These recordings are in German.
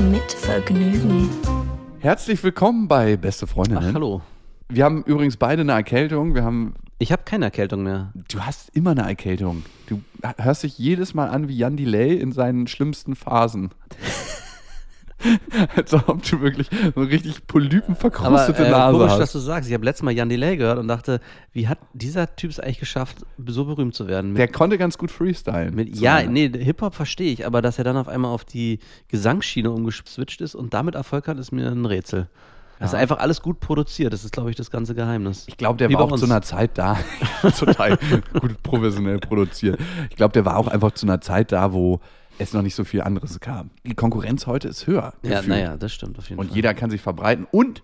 Mit Vergnügen. Herzlich willkommen bei Beste Freundinnen. Ach, hallo. Wir haben übrigens beide eine Erkältung. Wir haben. Ich habe keine Erkältung mehr. Du hast immer eine Erkältung. Du hörst dich jedes Mal an wie Jan Delay in seinen schlimmsten Phasen. Als ob du wirklich so richtig polypenverkrustete Aber äh, Nase komisch, hast. dass du sagst. Ich habe letztes Mal Jan Delay gehört und dachte, wie hat dieser Typ es eigentlich geschafft, so berühmt zu werden? Mit, Der konnte ganz gut freestylen. mit, So ja, nee, Hip-Hop verstehe ich, aber dass er dann auf einmal auf die Gesangsschiene umgeswitcht ist und damit Erfolg hat, ist mir ein Rätsel. Das ist einfach alles gut produziert. Das ist, glaube ich, das ganze Geheimnis. Ich glaube, der Wie war auch zu uns. einer Zeit da. Total gut professionell produziert. Ich glaube, der war auch einfach zu einer Zeit da, wo es noch nicht so viel anderes gab. Die Konkurrenz heute ist höher. Ja, naja, das stimmt auf jeden Und Fall. jeder kann sich verbreiten. Und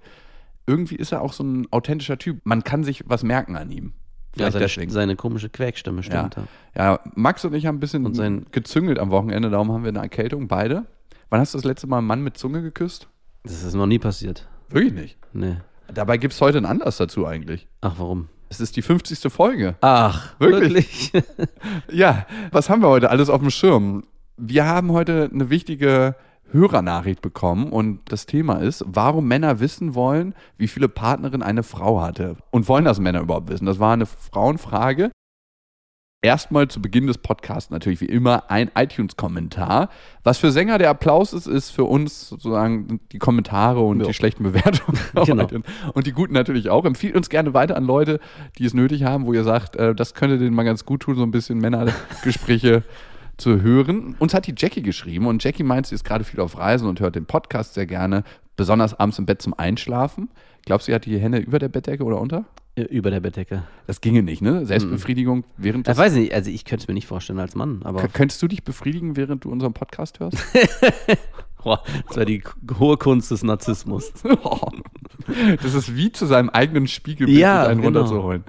irgendwie ist er auch so ein authentischer Typ. Man kann sich was merken an ihm. ja, seine, seine komische Quäkstimme stimmt. Ja. ja, Max und ich haben ein bisschen Und sein- gezüngelt am Wochenende, darum haben wir eine Erkältung, beide. Wann hast du das letzte Mal einen Mann mit Zunge geküsst? Das ist noch nie passiert. Wirklich nicht. Nee. Dabei gibt es heute einen Anlass dazu eigentlich. Ach, warum? Es ist die 50. Folge. Ach, Wirklich? wirklich? Ja, was haben wir heute alles auf dem Schirm? Wir haben heute eine wichtige Hörernachricht bekommen und das Thema ist, warum Männer wissen wollen, wie viele Partnerinnen eine Frau hatte. Und wollen das Männer überhaupt wissen? Das war eine Frauenfrage. Erstmal zu Beginn des Podcasts natürlich wie immer ein iTunes-Kommentar. Was für Sänger der Applaus ist, ist für uns sozusagen die Kommentare und Ja. die schlechten Bewertungen. Genau. Und die guten natürlich auch. Empfiehlt uns gerne weiter an Leute, die es nötig haben, wo ihr sagt, äh, das könnte denen mal ganz gut tun, so ein bisschen Männergespräche zu hören. Uns hat die Jackie geschrieben und Jackie meint, sie ist gerade viel auf Reisen und hört den Podcast sehr gerne, besonders abends im Bett zum Einschlafen. Glaubst du, sie hat die Hände über der Bettdecke oder unter? Über der Bettdecke. Das ginge nicht, ne? Selbstbefriedigung während Ich des weiß nicht, also ich könnte es mir nicht vorstellen als Mann, aber Könntest du dich befriedigen, während du unseren Podcast hörst? Boah, das wäre die hohe Kunst des Narzissmus. das ist wie zu seinem eigenen Spiegelbild Ja, einen genau. runterzuholen.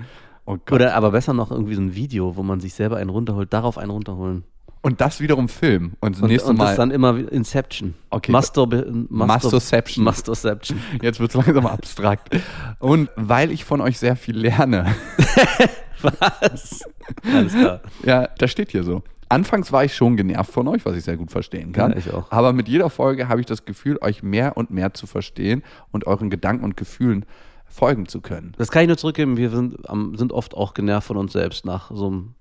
Oh. Oder aber besser noch irgendwie so ein Video, wo man sich selber einen runterholt, darauf einen runterholen. Und das wiederum filmen. Und das Und, nächste und Mal. das dann immer Inception. Okay. Masturb Mastoception. Mastoception. Jetzt wird es langsam abstrakt. Und weil ich von euch sehr viel lerne. Was? Alles klar. Ja, das steht hier so. Anfangs war ich schon genervt von euch, was ich sehr gut verstehen kann. Ja, ich auch. Aber mit jeder Folge habe ich das Gefühl, euch mehr und mehr zu verstehen und euren Gedanken und Gefühlen folgen zu können. Das kann ich nur zurückgeben. Wir sind, sind oft auch genervt von uns selbst nach so einem,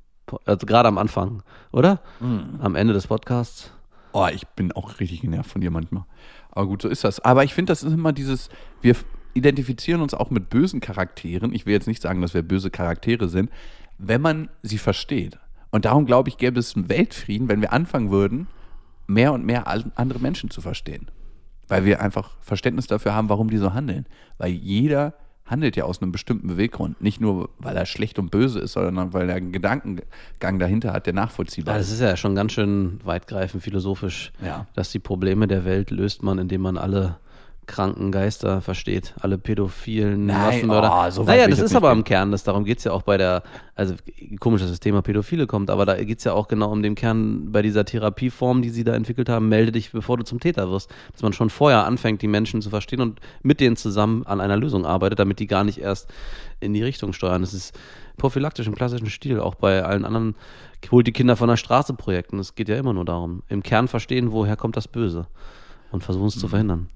also gerade am Anfang, oder? Mhm. Am Ende des Podcasts. Oh, ich bin auch richtig genervt von dir manchmal. Aber gut, so ist das. Aber ich finde, das ist immer dieses, wir identifizieren uns auch mit bösen Charakteren. Ich will jetzt nicht sagen, dass wir böse Charaktere sind, wenn man sie versteht. Und darum glaube ich, gäbe es einen Weltfrieden, wenn wir anfangen würden, mehr und mehr andere Menschen zu verstehen. Weil wir einfach Verständnis dafür haben, warum die so handeln. Weil jeder handelt ja aus einem bestimmten Beweggrund. Nicht nur, weil er schlecht und böse ist, sondern weil er einen Gedankengang dahinter hat, der nachvollziehbar Ja, ist. das ist ja schon ganz schön weitgreifend philosophisch, Ja. dass die Probleme der Welt löst man, indem man alle kranken Geister versteht, alle pädophilen Nein, Massenmörder. oh, so weit naja, das ist aber im Kern, das, darum geht es ja auch bei der, also komisch, dass das Thema Pädophile kommt, aber da geht es ja auch genau um den Kern bei dieser Therapieform, die sie da entwickelt haben, melde dich, bevor du zum Täter wirst. Dass man schon vorher anfängt, die Menschen zu verstehen und mit denen zusammen an einer Lösung arbeitet, damit die gar nicht erst in die Richtung steuern. Das ist prophylaktisch im klassischen Stil, auch bei allen anderen holt die Kinder von der Straße Projekten. Es geht ja immer nur darum, im Kern verstehen, woher kommt das Böse und versuchen es zu verhindern.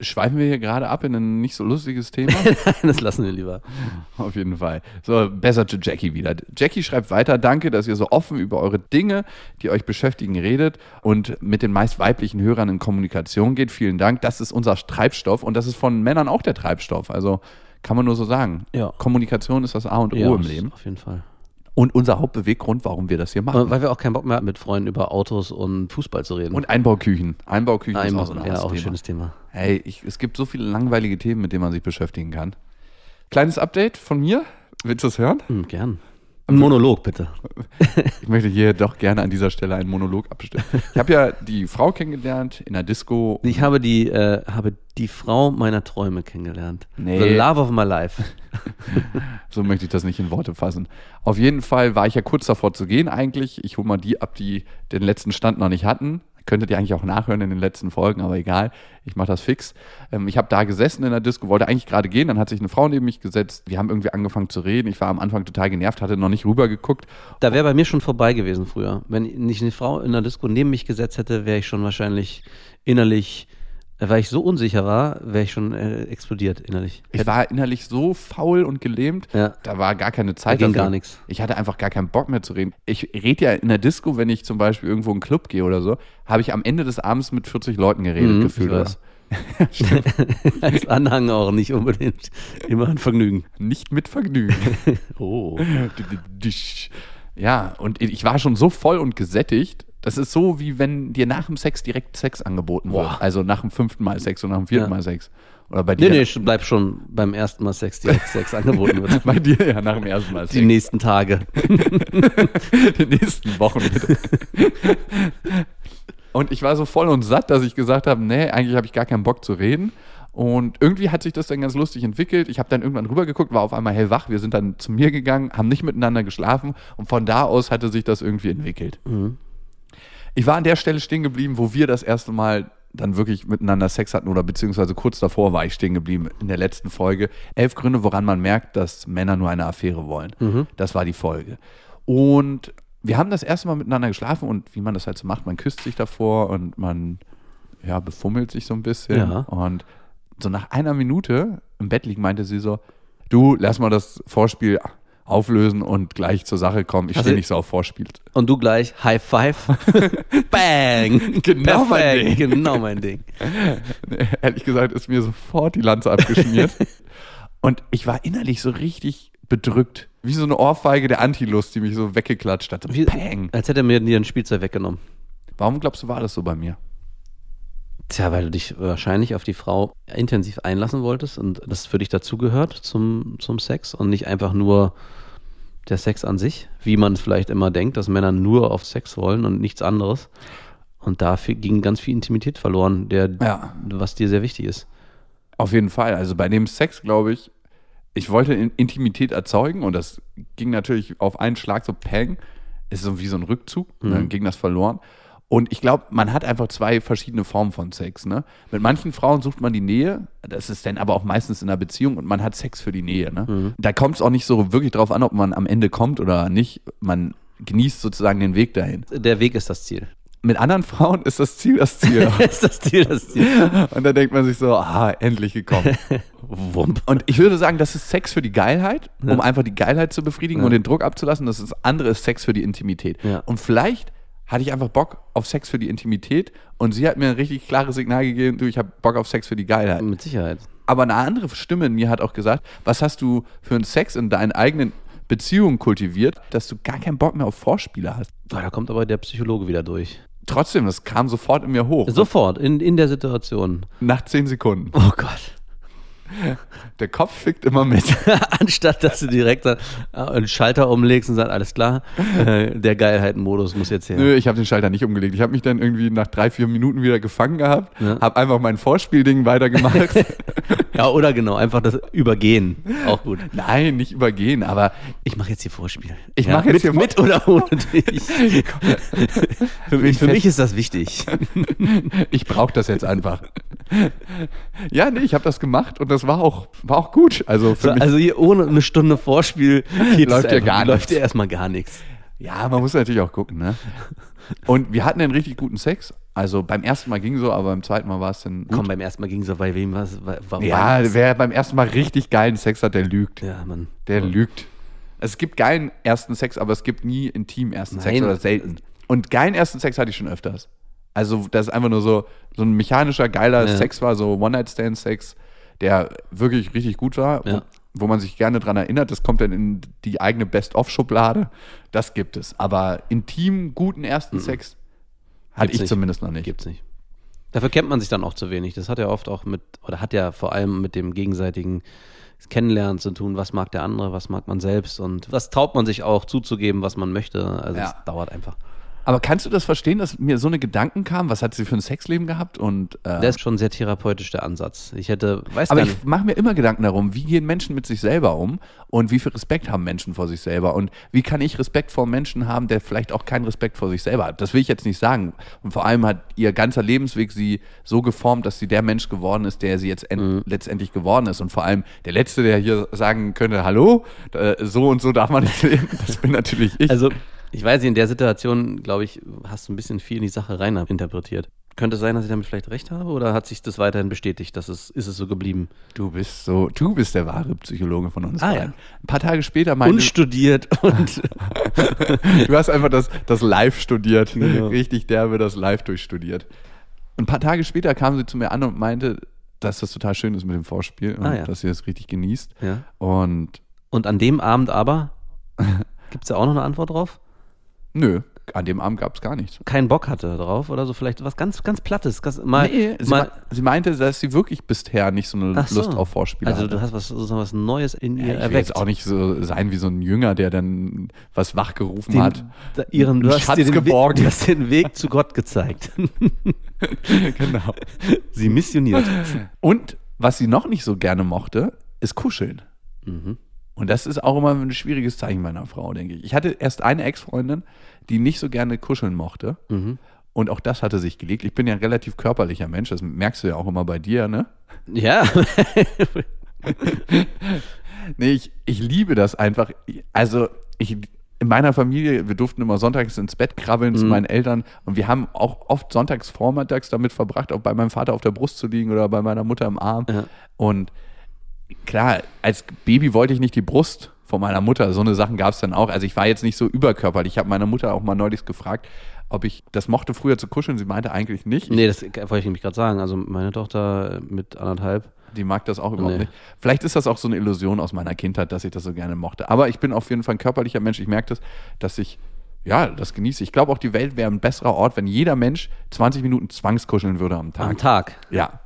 Schweifen wir hier gerade ab in ein nicht so lustiges Thema? Nein, das lassen wir lieber. Auf jeden Fall. So, besser zu Jackie wieder. Jackie schreibt weiter, danke, dass ihr so offen über eure Dinge, die euch beschäftigen, redet und mit den meist weiblichen Hörern in Kommunikation geht. Vielen Dank. Das ist unser Treibstoff und das ist von Männern auch der Treibstoff. Also kann man nur so sagen. Ja. Kommunikation ist das A und O Ja, im Leben. Auf jeden Fall. Und unser Hauptbeweggrund, warum wir das hier machen. Weil wir auch keinen Bock mehr hatten, mit Freunden über Autos und Fußball zu reden. Und Einbauküchen. Einbauküchen ist auch ein ja, auch ein Thema. schönes Thema. Hey, ich, es gibt so viele langweilige Themen, mit denen man sich beschäftigen kann. Kleines Update von mir. Willst du es hören? Hm, gern. Ein Monolog, bitte. Ich möchte hier doch gerne an dieser Stelle einen Monolog abstimmen. Ich habe ja die Frau kennengelernt in der Disco. Ich habe die, äh, habe die Frau meiner Träume kennengelernt. Nee. The love of my life. So möchte ich das nicht in Worte fassen. Auf jeden Fall war ich ja kurz davor zu gehen eigentlich. Ich hole mal die ab, die den letzten Stand noch nicht hatten. Könntet ihr eigentlich auch nachhören in den letzten Folgen, aber egal. Ich mache das fix. Ähm, ich habe da gesessen in der Disco, wollte eigentlich gerade gehen. Dann hat sich eine Frau neben mich gesetzt. Wir haben irgendwie angefangen zu reden. Ich war am Anfang total genervt, hatte noch nicht rübergeguckt. Da wäre bei mir schon vorbei gewesen früher. Wenn nicht eine Frau in der Disco neben mich gesetzt hätte, wäre ich schon wahrscheinlich innerlich, weil ich so unsicher war, wäre ich schon äh, explodiert innerlich. Ich war innerlich so faul und gelähmt, Ja. da war gar keine Zeit. Da ging gar nichts. Ich hatte einfach gar keinen Bock mehr zu reden. Ich rede ja in der Disco, wenn ich zum Beispiel irgendwo in einen Club gehe oder so, habe ich am Ende des Abends mit 40 Leuten geredet, Mhm, gefühlt. weiß. Als Anhang auch nicht unbedingt immer ein Vergnügen. Nicht mit Vergnügen. Oh. ja, und ich war schon so voll und gesättigt. Das ist so, wie wenn dir nach dem Sex direkt Sex angeboten Boah. wird. Also nach dem fünften Mal Sex und nach dem vierten Ja. Mal Sex. Oder bei Nee, dir. nee, ich bleib schon beim ersten Mal Sex direkt Sex angeboten wird. Bei dir ja nach dem ersten Mal Die Sex. nächsten Tage. die nächsten Wochen bitte. Und ich war so voll und satt, dass ich gesagt habe, nee, eigentlich habe ich gar keinen Bock zu reden. Und irgendwie hat sich das dann ganz lustig entwickelt. Ich habe dann irgendwann rübergeguckt, war auf einmal hellwach. Wir sind dann zu mir gegangen, haben nicht miteinander geschlafen und von da aus hatte sich das irgendwie entwickelt. Ich war an der Stelle stehen geblieben, wo wir das erste Mal dann wirklich miteinander Sex hatten oder beziehungsweise kurz davor war ich stehen geblieben in der letzten Folge. Elf Gründe, woran man merkt, dass Männer nur eine Affäre wollen. Das war die Folge. Und wir haben das erste Mal miteinander geschlafen und wie man das halt so macht, man küsst sich davor und man ja, befummelt sich so ein bisschen. Ja. Und so nach einer Minute im Bett liegen, meinte sie so, du, lass mal das Vorspiel auflösen und gleich zur Sache kommen. Ich Also- stehe nicht so auf Vorspiel. Und du gleich High Five. Bang. Genau mein Perfekt, Ding. Genau mein Ding. Ehrlich gesagt ist mir sofort die Lanze abgeschmiert. und ich war innerlich so richtig bedrückt. Wie so eine Ohrfeige der Antilust, die mich so weggeklatscht hat. Wie, Peng. als hätte er mir dir ein Spielzeug weggenommen. Warum glaubst du, war das so bei mir? Tja, weil du dich wahrscheinlich auf die Frau intensiv einlassen wolltest und das für dich dazugehört zum, zum Sex und nicht einfach nur der Sex an sich, wie man es vielleicht immer denkt, dass Männer nur auf Sex wollen und nichts anderes. Und dafür ging ganz viel Intimität verloren, der, Ja. was dir sehr wichtig ist. Auf jeden Fall. Also bei dem Sex, glaube ich, ich wollte In- Intimität erzeugen und das ging natürlich auf einen Schlag so peng. Ist so wie so ein Rückzug, dann ging das verloren. Und ich glaube, man hat einfach zwei verschiedene Formen von Sex. Ne? Mit manchen Frauen sucht man die Nähe, das ist dann aber auch meistens in einer Beziehung und man hat Sex für die Nähe. Ne? Da kommt es auch nicht so wirklich drauf an, ob man am Ende kommt oder nicht. Man genießt sozusagen den Weg dahin. Der Weg ist das Ziel. Mit anderen Frauen ist das Ziel das Ziel. ist das Ziel das Ziel? und dann denkt man sich so, ah, endlich gekommen. Wump. Und ich würde sagen, das ist Sex für die Geilheit, um Ja. einfach die Geilheit zu befriedigen Ja. und den Druck abzulassen. Das, ist das andere ist Sex für die Intimität. Ja. Und vielleicht hatte ich einfach Bock auf Sex für die Intimität und sie hat mir ein richtig klares Signal gegeben, du, ich habe Bock auf Sex für die Geilheit. Mit Sicherheit. Aber eine andere Stimme in mir hat auch gesagt, was hast du für einen Sex in deinen eigenen Beziehungen kultiviert, dass du gar keinen Bock mehr auf Vorspiele hast. Boah, Da kommt aber der Psychologe wieder durch. Trotzdem, das kam sofort in mir hoch. Sofort, in, in der Situation. Nach zehn Sekunden. Oh Gott. Der Kopf fickt immer mit. Anstatt dass du direkt einen Schalter umlegst und sagst, alles klar, äh, der Geilheitenmodus muss jetzt her. Nö, ich habe den Schalter nicht umgelegt. Ich habe mich dann irgendwie nach drei, vier Minuten wieder gefangen gehabt, Ja. habe einfach mein Vorspielding weitergemacht. Ja, oder genau, einfach das Übergehen. Auch gut. Nein, nicht übergehen, aber Ich mache jetzt hier Vorspiel. Ich ja, mach jetzt mit, hier mit oder ohne dich. für mich, für mich ist das wichtig. ich brauche das jetzt einfach. ja, nee, ich habe das gemacht und das war auch, war auch gut. Also So, mich, also hier ohne eine Stunde Vorspiel Läuft es ja gar läuft nichts. ja erstmal gar nichts. ja, man muss natürlich auch gucken, ne? Und wir hatten einen richtig guten Sex. Also beim ersten Mal ging so, aber beim zweiten Mal war es dann gut. Komm, beim ersten Mal ging es so, bei wem was? Warum ja, wer beim ersten Mal richtig geilen Sex hat, der lügt. ja, Mann. Der lügt. Es gibt geilen ersten Sex, aber es gibt nie intim ersten Sex Nein. oder selten. Und geilen ersten Sex hatte ich schon öfters. Also, das ist einfach nur so, so ein mechanischer, geiler Ja. Sex war, so One-Night-Stand-Sex, der wirklich richtig gut war, Ja. wo, wo man sich gerne dran erinnert. Das kommt dann in die eigene Best-of-Schublade. Das gibt es. Aber intim, guten ersten Sex hatte Mhm. Gibt's ich nicht. zumindest noch nicht. Gibt's nicht. Dafür kennt man sich dann auch zu wenig. Das hat ja oft auch mit, oder hat ja vor allem mit dem gegenseitigen Kennenlernen zu tun, was mag der andere, was mag man selbst und was traut man sich auch zuzugeben, was man möchte. Also Ja. es dauert einfach. Aber kannst du das verstehen, dass mir so eine Gedanken kamen? Was hat sie für ein Sexleben gehabt? Und, äh, Der ist schon sehr therapeutisch, der Ansatz. Ich hätte, weiß aber ich mache mir immer Gedanken darum, wie gehen Menschen mit sich selber um und wie viel Respekt haben Menschen vor sich selber und wie kann ich Respekt vor Menschen haben, der vielleicht auch keinen Respekt vor sich selber hat. Das will ich jetzt nicht sagen. Und vor allem hat ihr ganzer Lebensweg sie so geformt, dass sie der Mensch geworden ist, der sie jetzt Mhm. letztendlich geworden ist. Und vor allem der Letzte, der hier sagen könnte, hallo, so und so darf man nicht leben, das bin natürlich ich. Also, ich weiß nicht, in der Situation, glaube ich, hast du ein bisschen viel in die Sache rein interpretiert. Könnte es sein, dass ich damit vielleicht recht habe oder hat sich das weiterhin bestätigt? dass es, ist es so geblieben? Du bist so, du bist der wahre Psychologe von uns Ah, beiden. ja. Ein paar Tage später meinte Unstudiert und du hast einfach das, das Live studiert, Genau. richtig derbe das Live durchstudiert. Ein paar Tage später kam sie zu mir an und meinte, dass das total schön ist mit dem Vorspiel und Ah, ja. dass sie das richtig genießt. Ja. Und Und an dem Abend aber, gibt es da auch noch eine Antwort drauf? Nö, an dem Abend gab es gar nichts. Keinen Bock hatte drauf oder so, vielleicht was ganz, ganz Plattes. Ganz, mal, Nee, sie, mal, sie meinte, dass sie wirklich bisher nicht so eine so. Lust auf Vorspiele Also hatte. du hast was, so was Neues in ihr ja, ich will erweckt. jetzt auch nicht so sein wie so ein Jünger, der dann was wachgerufen den, hat. da, ihren, du hast Schatz geborgen. Weg, du hast den Weg zu Gott gezeigt. genau. Sie missioniert. Und was sie noch nicht so gerne mochte, ist Kuscheln. Mhm. Und das ist auch immer ein schwieriges Zeichen meiner Frau, denke ich. Ich hatte erst eine Ex-Freundin, die nicht so gerne kuscheln mochte. Mhm. Und auch das hatte sich gelegt. Ich bin ja ein relativ körperlicher Mensch, das merkst du ja auch immer bei dir, ne? Ja. Nee, ich, ich liebe das einfach. Also, ich, in meiner Familie, wir durften immer sonntags ins Bett krabbeln Mhm. zu meinen Eltern und wir haben auch oft sonntags vormittags damit verbracht, auch bei meinem Vater auf der Brust zu liegen oder bei meiner Mutter im Arm. Ja. Und klar, als Baby wollte ich nicht die Brust von meiner Mutter. So eine Sachen gab es dann auch. Also ich war jetzt nicht so überkörperlich. Ich habe meine Mutter auch mal neulich gefragt, ob ich das mochte früher zu kuscheln. Sie meinte eigentlich nicht. nee, das wollte ich nämlich gerade sagen. Also meine Tochter mit anderthalb. Die mag das auch überhaupt Nee. nicht. Vielleicht ist das auch so eine Illusion aus meiner Kindheit, dass ich das so gerne mochte. Aber ich bin auf jeden Fall ein körperlicher Mensch. Ich merke das, dass ich, ja, das genieße. Ich glaube auch, die Welt wäre ein besserer Ort, wenn jeder Mensch 20 Minuten zwangskuscheln würde am Tag. Am Tag. Ja.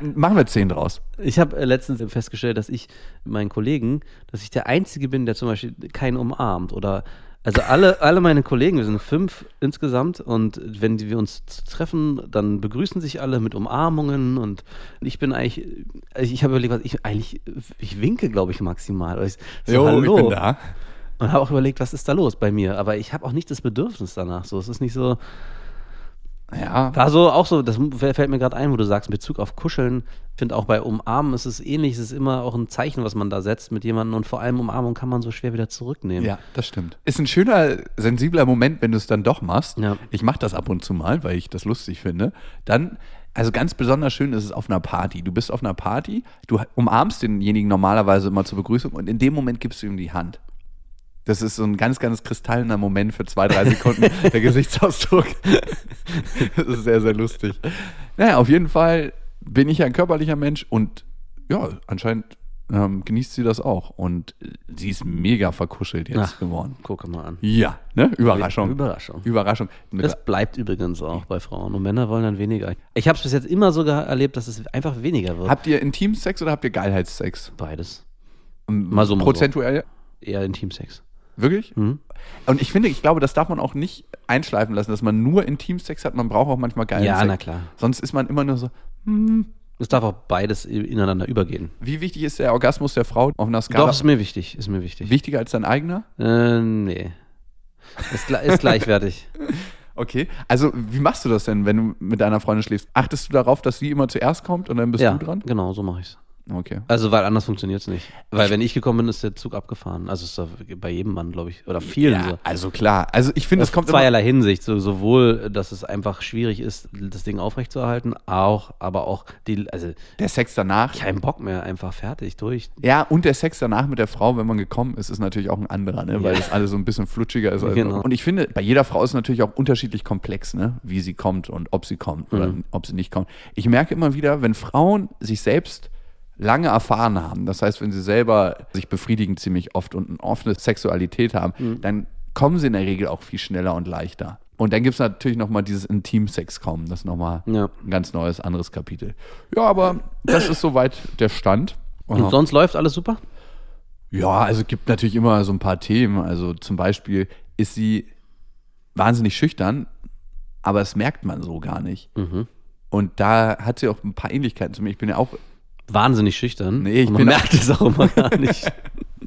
Machen wir 10 draus. Ich habe äh, letztens festgestellt, dass ich meinen Kollegen, dass ich der Einzige bin, der zum Beispiel keinen umarmt oder also alle, alle meine Kollegen, wir sind fünf insgesamt und wenn wir uns treffen, dann begrüßen sich alle mit Umarmungen und ich bin eigentlich, ich habe überlegt, was ich eigentlich, ich winke, glaube ich, maximal. Ich, so, hallo. Und habe auch überlegt, was ist da los bei mir? Aber ich habe auch nicht das Bedürfnis danach. So, es ist nicht so. Ja. War so auch so, das fällt mir gerade ein, wo du sagst, in Bezug auf Kuscheln, ich finde auch bei Umarmen ist es ähnlich, es ist immer auch ein Zeichen, was man da setzt mit jemandem und vor allem Umarmung kann man so schwer wieder zurücknehmen. Ja, das stimmt. Ist ein schöner, sensibler Moment, wenn du es dann doch machst. Ja. Ich mache das ab und zu mal, weil ich das lustig finde. Dann, also ganz besonders schön ist es auf einer Party. Du bist auf einer Party, du umarmst denjenigen normalerweise immer zur Begrüßung und in dem Moment gibst du ihm die Hand. Das ist so ein ganz, ganz kristallener Moment für zwei, drei Sekunden, der Gesichtsausdruck. das ist sehr, sehr lustig. Naja, auf jeden Fall bin ich ja ein körperlicher Mensch und ja, anscheinend ähm, genießt sie das auch. Und äh, sie ist mega verkuschelt jetzt Ach. geworden. Gucke mal an. Ja, ne? Überraschung. Überraschung. Überraschung. Das bleibt übrigens auch bei Frauen und Männer wollen dann weniger. Ich habe es bis jetzt immer so geha- erlebt, dass es einfach weniger wird. habt ihr Intimsex oder habt ihr Geilheitssex? Beides. Mal so, mal so. Prozentuell? Eher Intimsex. Wirklich? Mhm. Und ich finde, ich glaube, das darf man auch nicht einschleifen lassen, dass man nur Intimsex hat. Man braucht auch manchmal geilen Ja, Sex. na klar. Sonst ist man immer nur so, hm, Es darf auch beides ineinander übergehen. wie wichtig ist der Orgasmus der Frau auf einer Skala? Doch, ist mir wichtig, ist mir wichtig. Wichtiger als dein eigener? Äh, nee. Ist, ist gleichwertig. Okay. Also, wie machst du das denn, wenn du mit deiner Freundin schläfst? Achtest du darauf, dass sie immer zuerst kommt und dann bist ja, du dran? genau, so mache ich's. Okay. Also, weil anders funktioniert es nicht. Weil wenn ich gekommen bin, ist der Zug abgefahren. Also ist doch bei jedem Mann, glaube ich, oder vielen Ja, so. also klar. Also, ich finde, es kommt zweierlei Hinsicht. So, sowohl, dass es einfach schwierig ist, das Ding aufrechtzuerhalten, auch, aber auch die, also der Sex danach. kein Bock mehr, einfach fertig, durch. Ja, und der Sex danach mit der Frau, wenn man gekommen ist, ist natürlich auch ein anderer, ne? weil Ja. das alles so ein bisschen flutschiger ist. Also. Genau. Und ich finde, bei jeder Frau ist es natürlich auch unterschiedlich komplex, ne? wie sie kommt und ob sie kommt oder Mhm. ob sie nicht kommt. Ich merke immer wieder, wenn Frauen sich selbst lange erfahren haben, das heißt, wenn sie selber sich befriedigen ziemlich oft und eine offene Sexualität haben, Mhm. dann kommen sie in der Regel auch viel schneller und leichter. Und dann gibt es natürlich nochmal dieses Intimsex kommen, das ist nochmal Ja. ein ganz neues, anderes Kapitel. Ja, aber das ist soweit der Stand. Und sonst läuft alles super? Ja, also es gibt natürlich immer so ein paar Themen. Also zum Beispiel ist sie wahnsinnig schüchtern, aber das merkt man so gar nicht. Und da hat sie auch ein paar Ähnlichkeiten zu mir. Ich bin ja auch, Wahnsinnig schüchtern. Nee, ich man bin- merkt es auch immer gar nicht.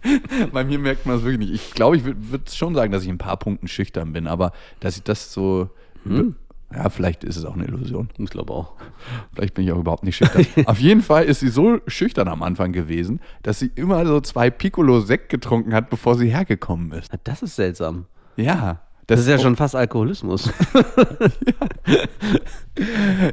bei mir merkt man das wirklich nicht. Ich glaube, ich würde schon sagen, dass ich in ein paar Punkten schüchtern bin, aber dass ich das so, ja, vielleicht ist es auch eine Illusion. Ich glaube auch. Vielleicht bin ich auch überhaupt nicht schüchtern. Auf jeden Fall ist sie so schüchtern am Anfang gewesen, dass sie immer so zwei Piccolo Sekt getrunken hat, bevor sie hergekommen ist. Das ist seltsam. Ja. Das ist ja schon fast Alkoholismus.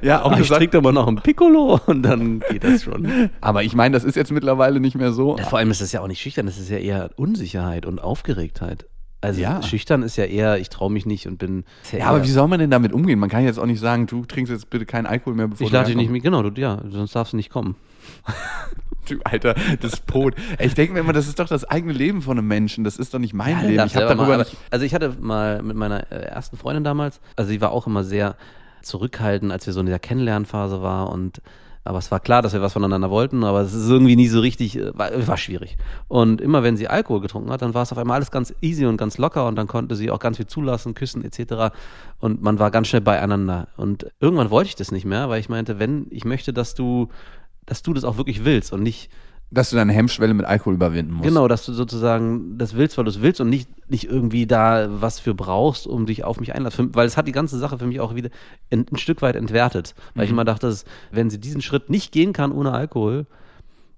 ja, auch Ach, ich gesagt, trinke aber noch ein Piccolo und dann geht das schon. aber ich meine, das ist jetzt mittlerweile nicht mehr so. Ja, vor allem ist das ja auch nicht schüchtern, das ist ja eher Unsicherheit und Aufgeregtheit. Also Ja. schüchtern ist ja eher, ich traue mich nicht und bin. Ja, aber wie soll man denn damit umgehen? Man kann jetzt auch nicht sagen, du trinkst jetzt bitte keinen Alkohol mehr, bevor ich du lade dich nicht mit, genau, du, ja, sonst darfst du nicht kommen. Du alter Despot. Ey, Ich denke mir immer, das ist doch das eigene Leben von einem Menschen. Das ist doch nicht mein Ja, Leben. Ich habe darüber mal, Also ich hatte mal mit meiner äh, ersten Freundin damals, also sie war auch immer sehr zurückhaltend, als wir so in dieser Kennenlernphase war und aber es war klar, dass wir was voneinander wollten, aber es ist irgendwie nie so richtig, äh, war, war schwierig. Und immer wenn sie Alkohol getrunken hat, dann war es auf einmal alles ganz easy und ganz locker und dann konnte sie auch ganz viel zulassen, küssen etc. Und man war ganz schnell beieinander. Und irgendwann wollte ich das nicht mehr, weil ich meinte, wenn ich möchte, dass du, dass du das auch wirklich willst und nicht Dass du deine Hemmschwelle mit Alkohol überwinden musst. Genau, dass du sozusagen das willst, weil du es willst und nicht, nicht irgendwie da was für brauchst, um dich auf mich einlassen. Weil es hat die ganze Sache für mich auch wieder ein, ein Stück weit entwertet. Weil ich immer dachte, dass, wenn sie diesen Schritt nicht gehen kann ohne Alkohol,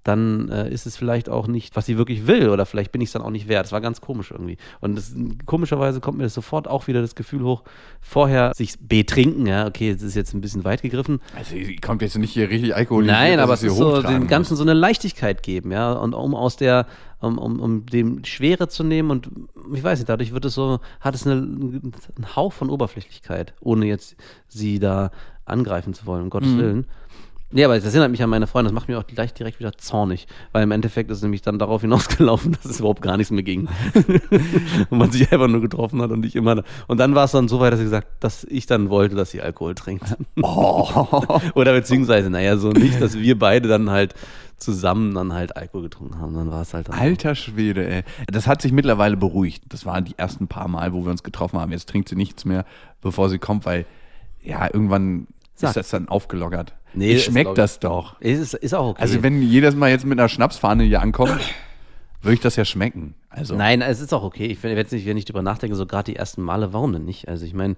dann äh, ist es vielleicht auch nicht, was sie wirklich will oder vielleicht bin ich es dann auch nicht wert. Das war ganz komisch irgendwie. Und das, komischerweise kommt mir das sofort auch wieder das Gefühl hoch, vorher sich betrinken, ja, okay, das ist jetzt ein bisschen weit gegriffen, Also, sie kommt jetzt nicht hier richtig alkoholisiert. Nein, aber es sie ist so dem muss. Ganzen so eine Leichtigkeit geben, ja. Und um aus der, um, um, um dem Schwere zu nehmen und ich weiß nicht, dadurch wird es so, hat es eine, einen Hauch von Oberflächlichkeit, ohne jetzt sie da angreifen zu wollen, um Gottes Mhm. Willen. Nee, aber das erinnert mich an meine Freunde, das macht mich auch gleich direkt wieder zornig, weil im Endeffekt ist es nämlich dann darauf hinausgelaufen, dass es überhaupt gar nichts mehr ging. und man sich einfach nur getroffen hat und ich immer. Und dann war es dann so weit, dass sie gesagt, dass ich dann wollte, dass sie Alkohol trinkt. Oh. Oder beziehungsweise, naja, so nicht, dass wir beide dann halt zusammen dann halt Alkohol getrunken haben. Dann war es halt Alter Schwede, ey. Das hat sich mittlerweile beruhigt. Das waren die ersten paar Mal, wo wir uns getroffen haben. Jetzt trinkt sie nichts mehr, bevor sie kommt, weil ja, irgendwann Sag. ist das dann aufgelockert. Nee, ich schmeckt das doch. Ist, ist auch okay. Also wenn jedes Mal jetzt mit einer Schnapsfahne hier ankommt, würde ich das ja schmecken. Also Nein, es ist auch okay. Ich wenn ich nicht, wenn ich drüber nachdenke, so gerade die ersten Male, warum denn nicht? Also ich meine,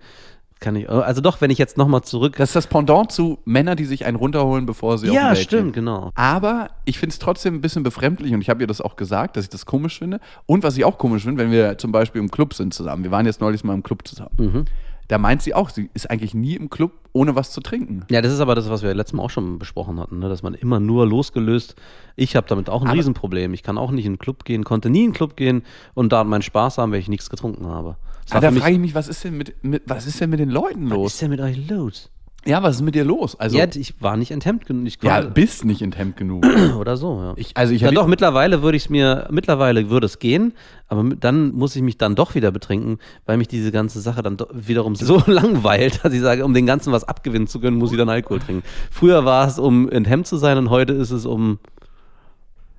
kann ich, also doch, wenn ich jetzt nochmal zurück. das ist das Pendant zu Männern, die sich einen runterholen, bevor sie auf ja, ein Date stimmt, genau. Aber ich finde es trotzdem ein bisschen befremdlich und ich habe ihr das auch gesagt, dass ich das komisch finde. Und was ich auch komisch finde, wenn wir zum Beispiel im Club sind zusammen. Wir waren jetzt neulich mal im Club zusammen. Mhm. Da meint sie auch, sie ist eigentlich nie im Club, ohne was zu trinken. Ja, das ist aber das, was wir letztes Mal auch schon besprochen hatten, ne? dass man immer nur losgelöst. Ich habe damit auch ein Aber- Riesenproblem. Ich kann auch nicht in einen Club gehen, konnte nie in einen Club gehen und da meinen Spaß haben, wenn ich nichts getrunken habe. Das Aber war da frage ich mich, was ist denn mit, mit, was ist denn mit den Leuten was los? ist denn mit euch los? Ja, was ist mit dir los? Also, ja, ja, ich war nicht enthemmt genug. Konnte- bist nicht in Hemd genug. oder so, ja. Ich, also ich ja doch, mittlerweile würde ich es mir, mittlerweile würde es gehen, aber dann muss ich mich dann doch wieder betrinken, weil mich diese ganze Sache dann wiederum so langweilt, dass ich sage, um den Ganzen was abgewinnen zu können, muss ich dann Alkohol trinken. Früher war es, um enthemmt zu sein und heute ist es, um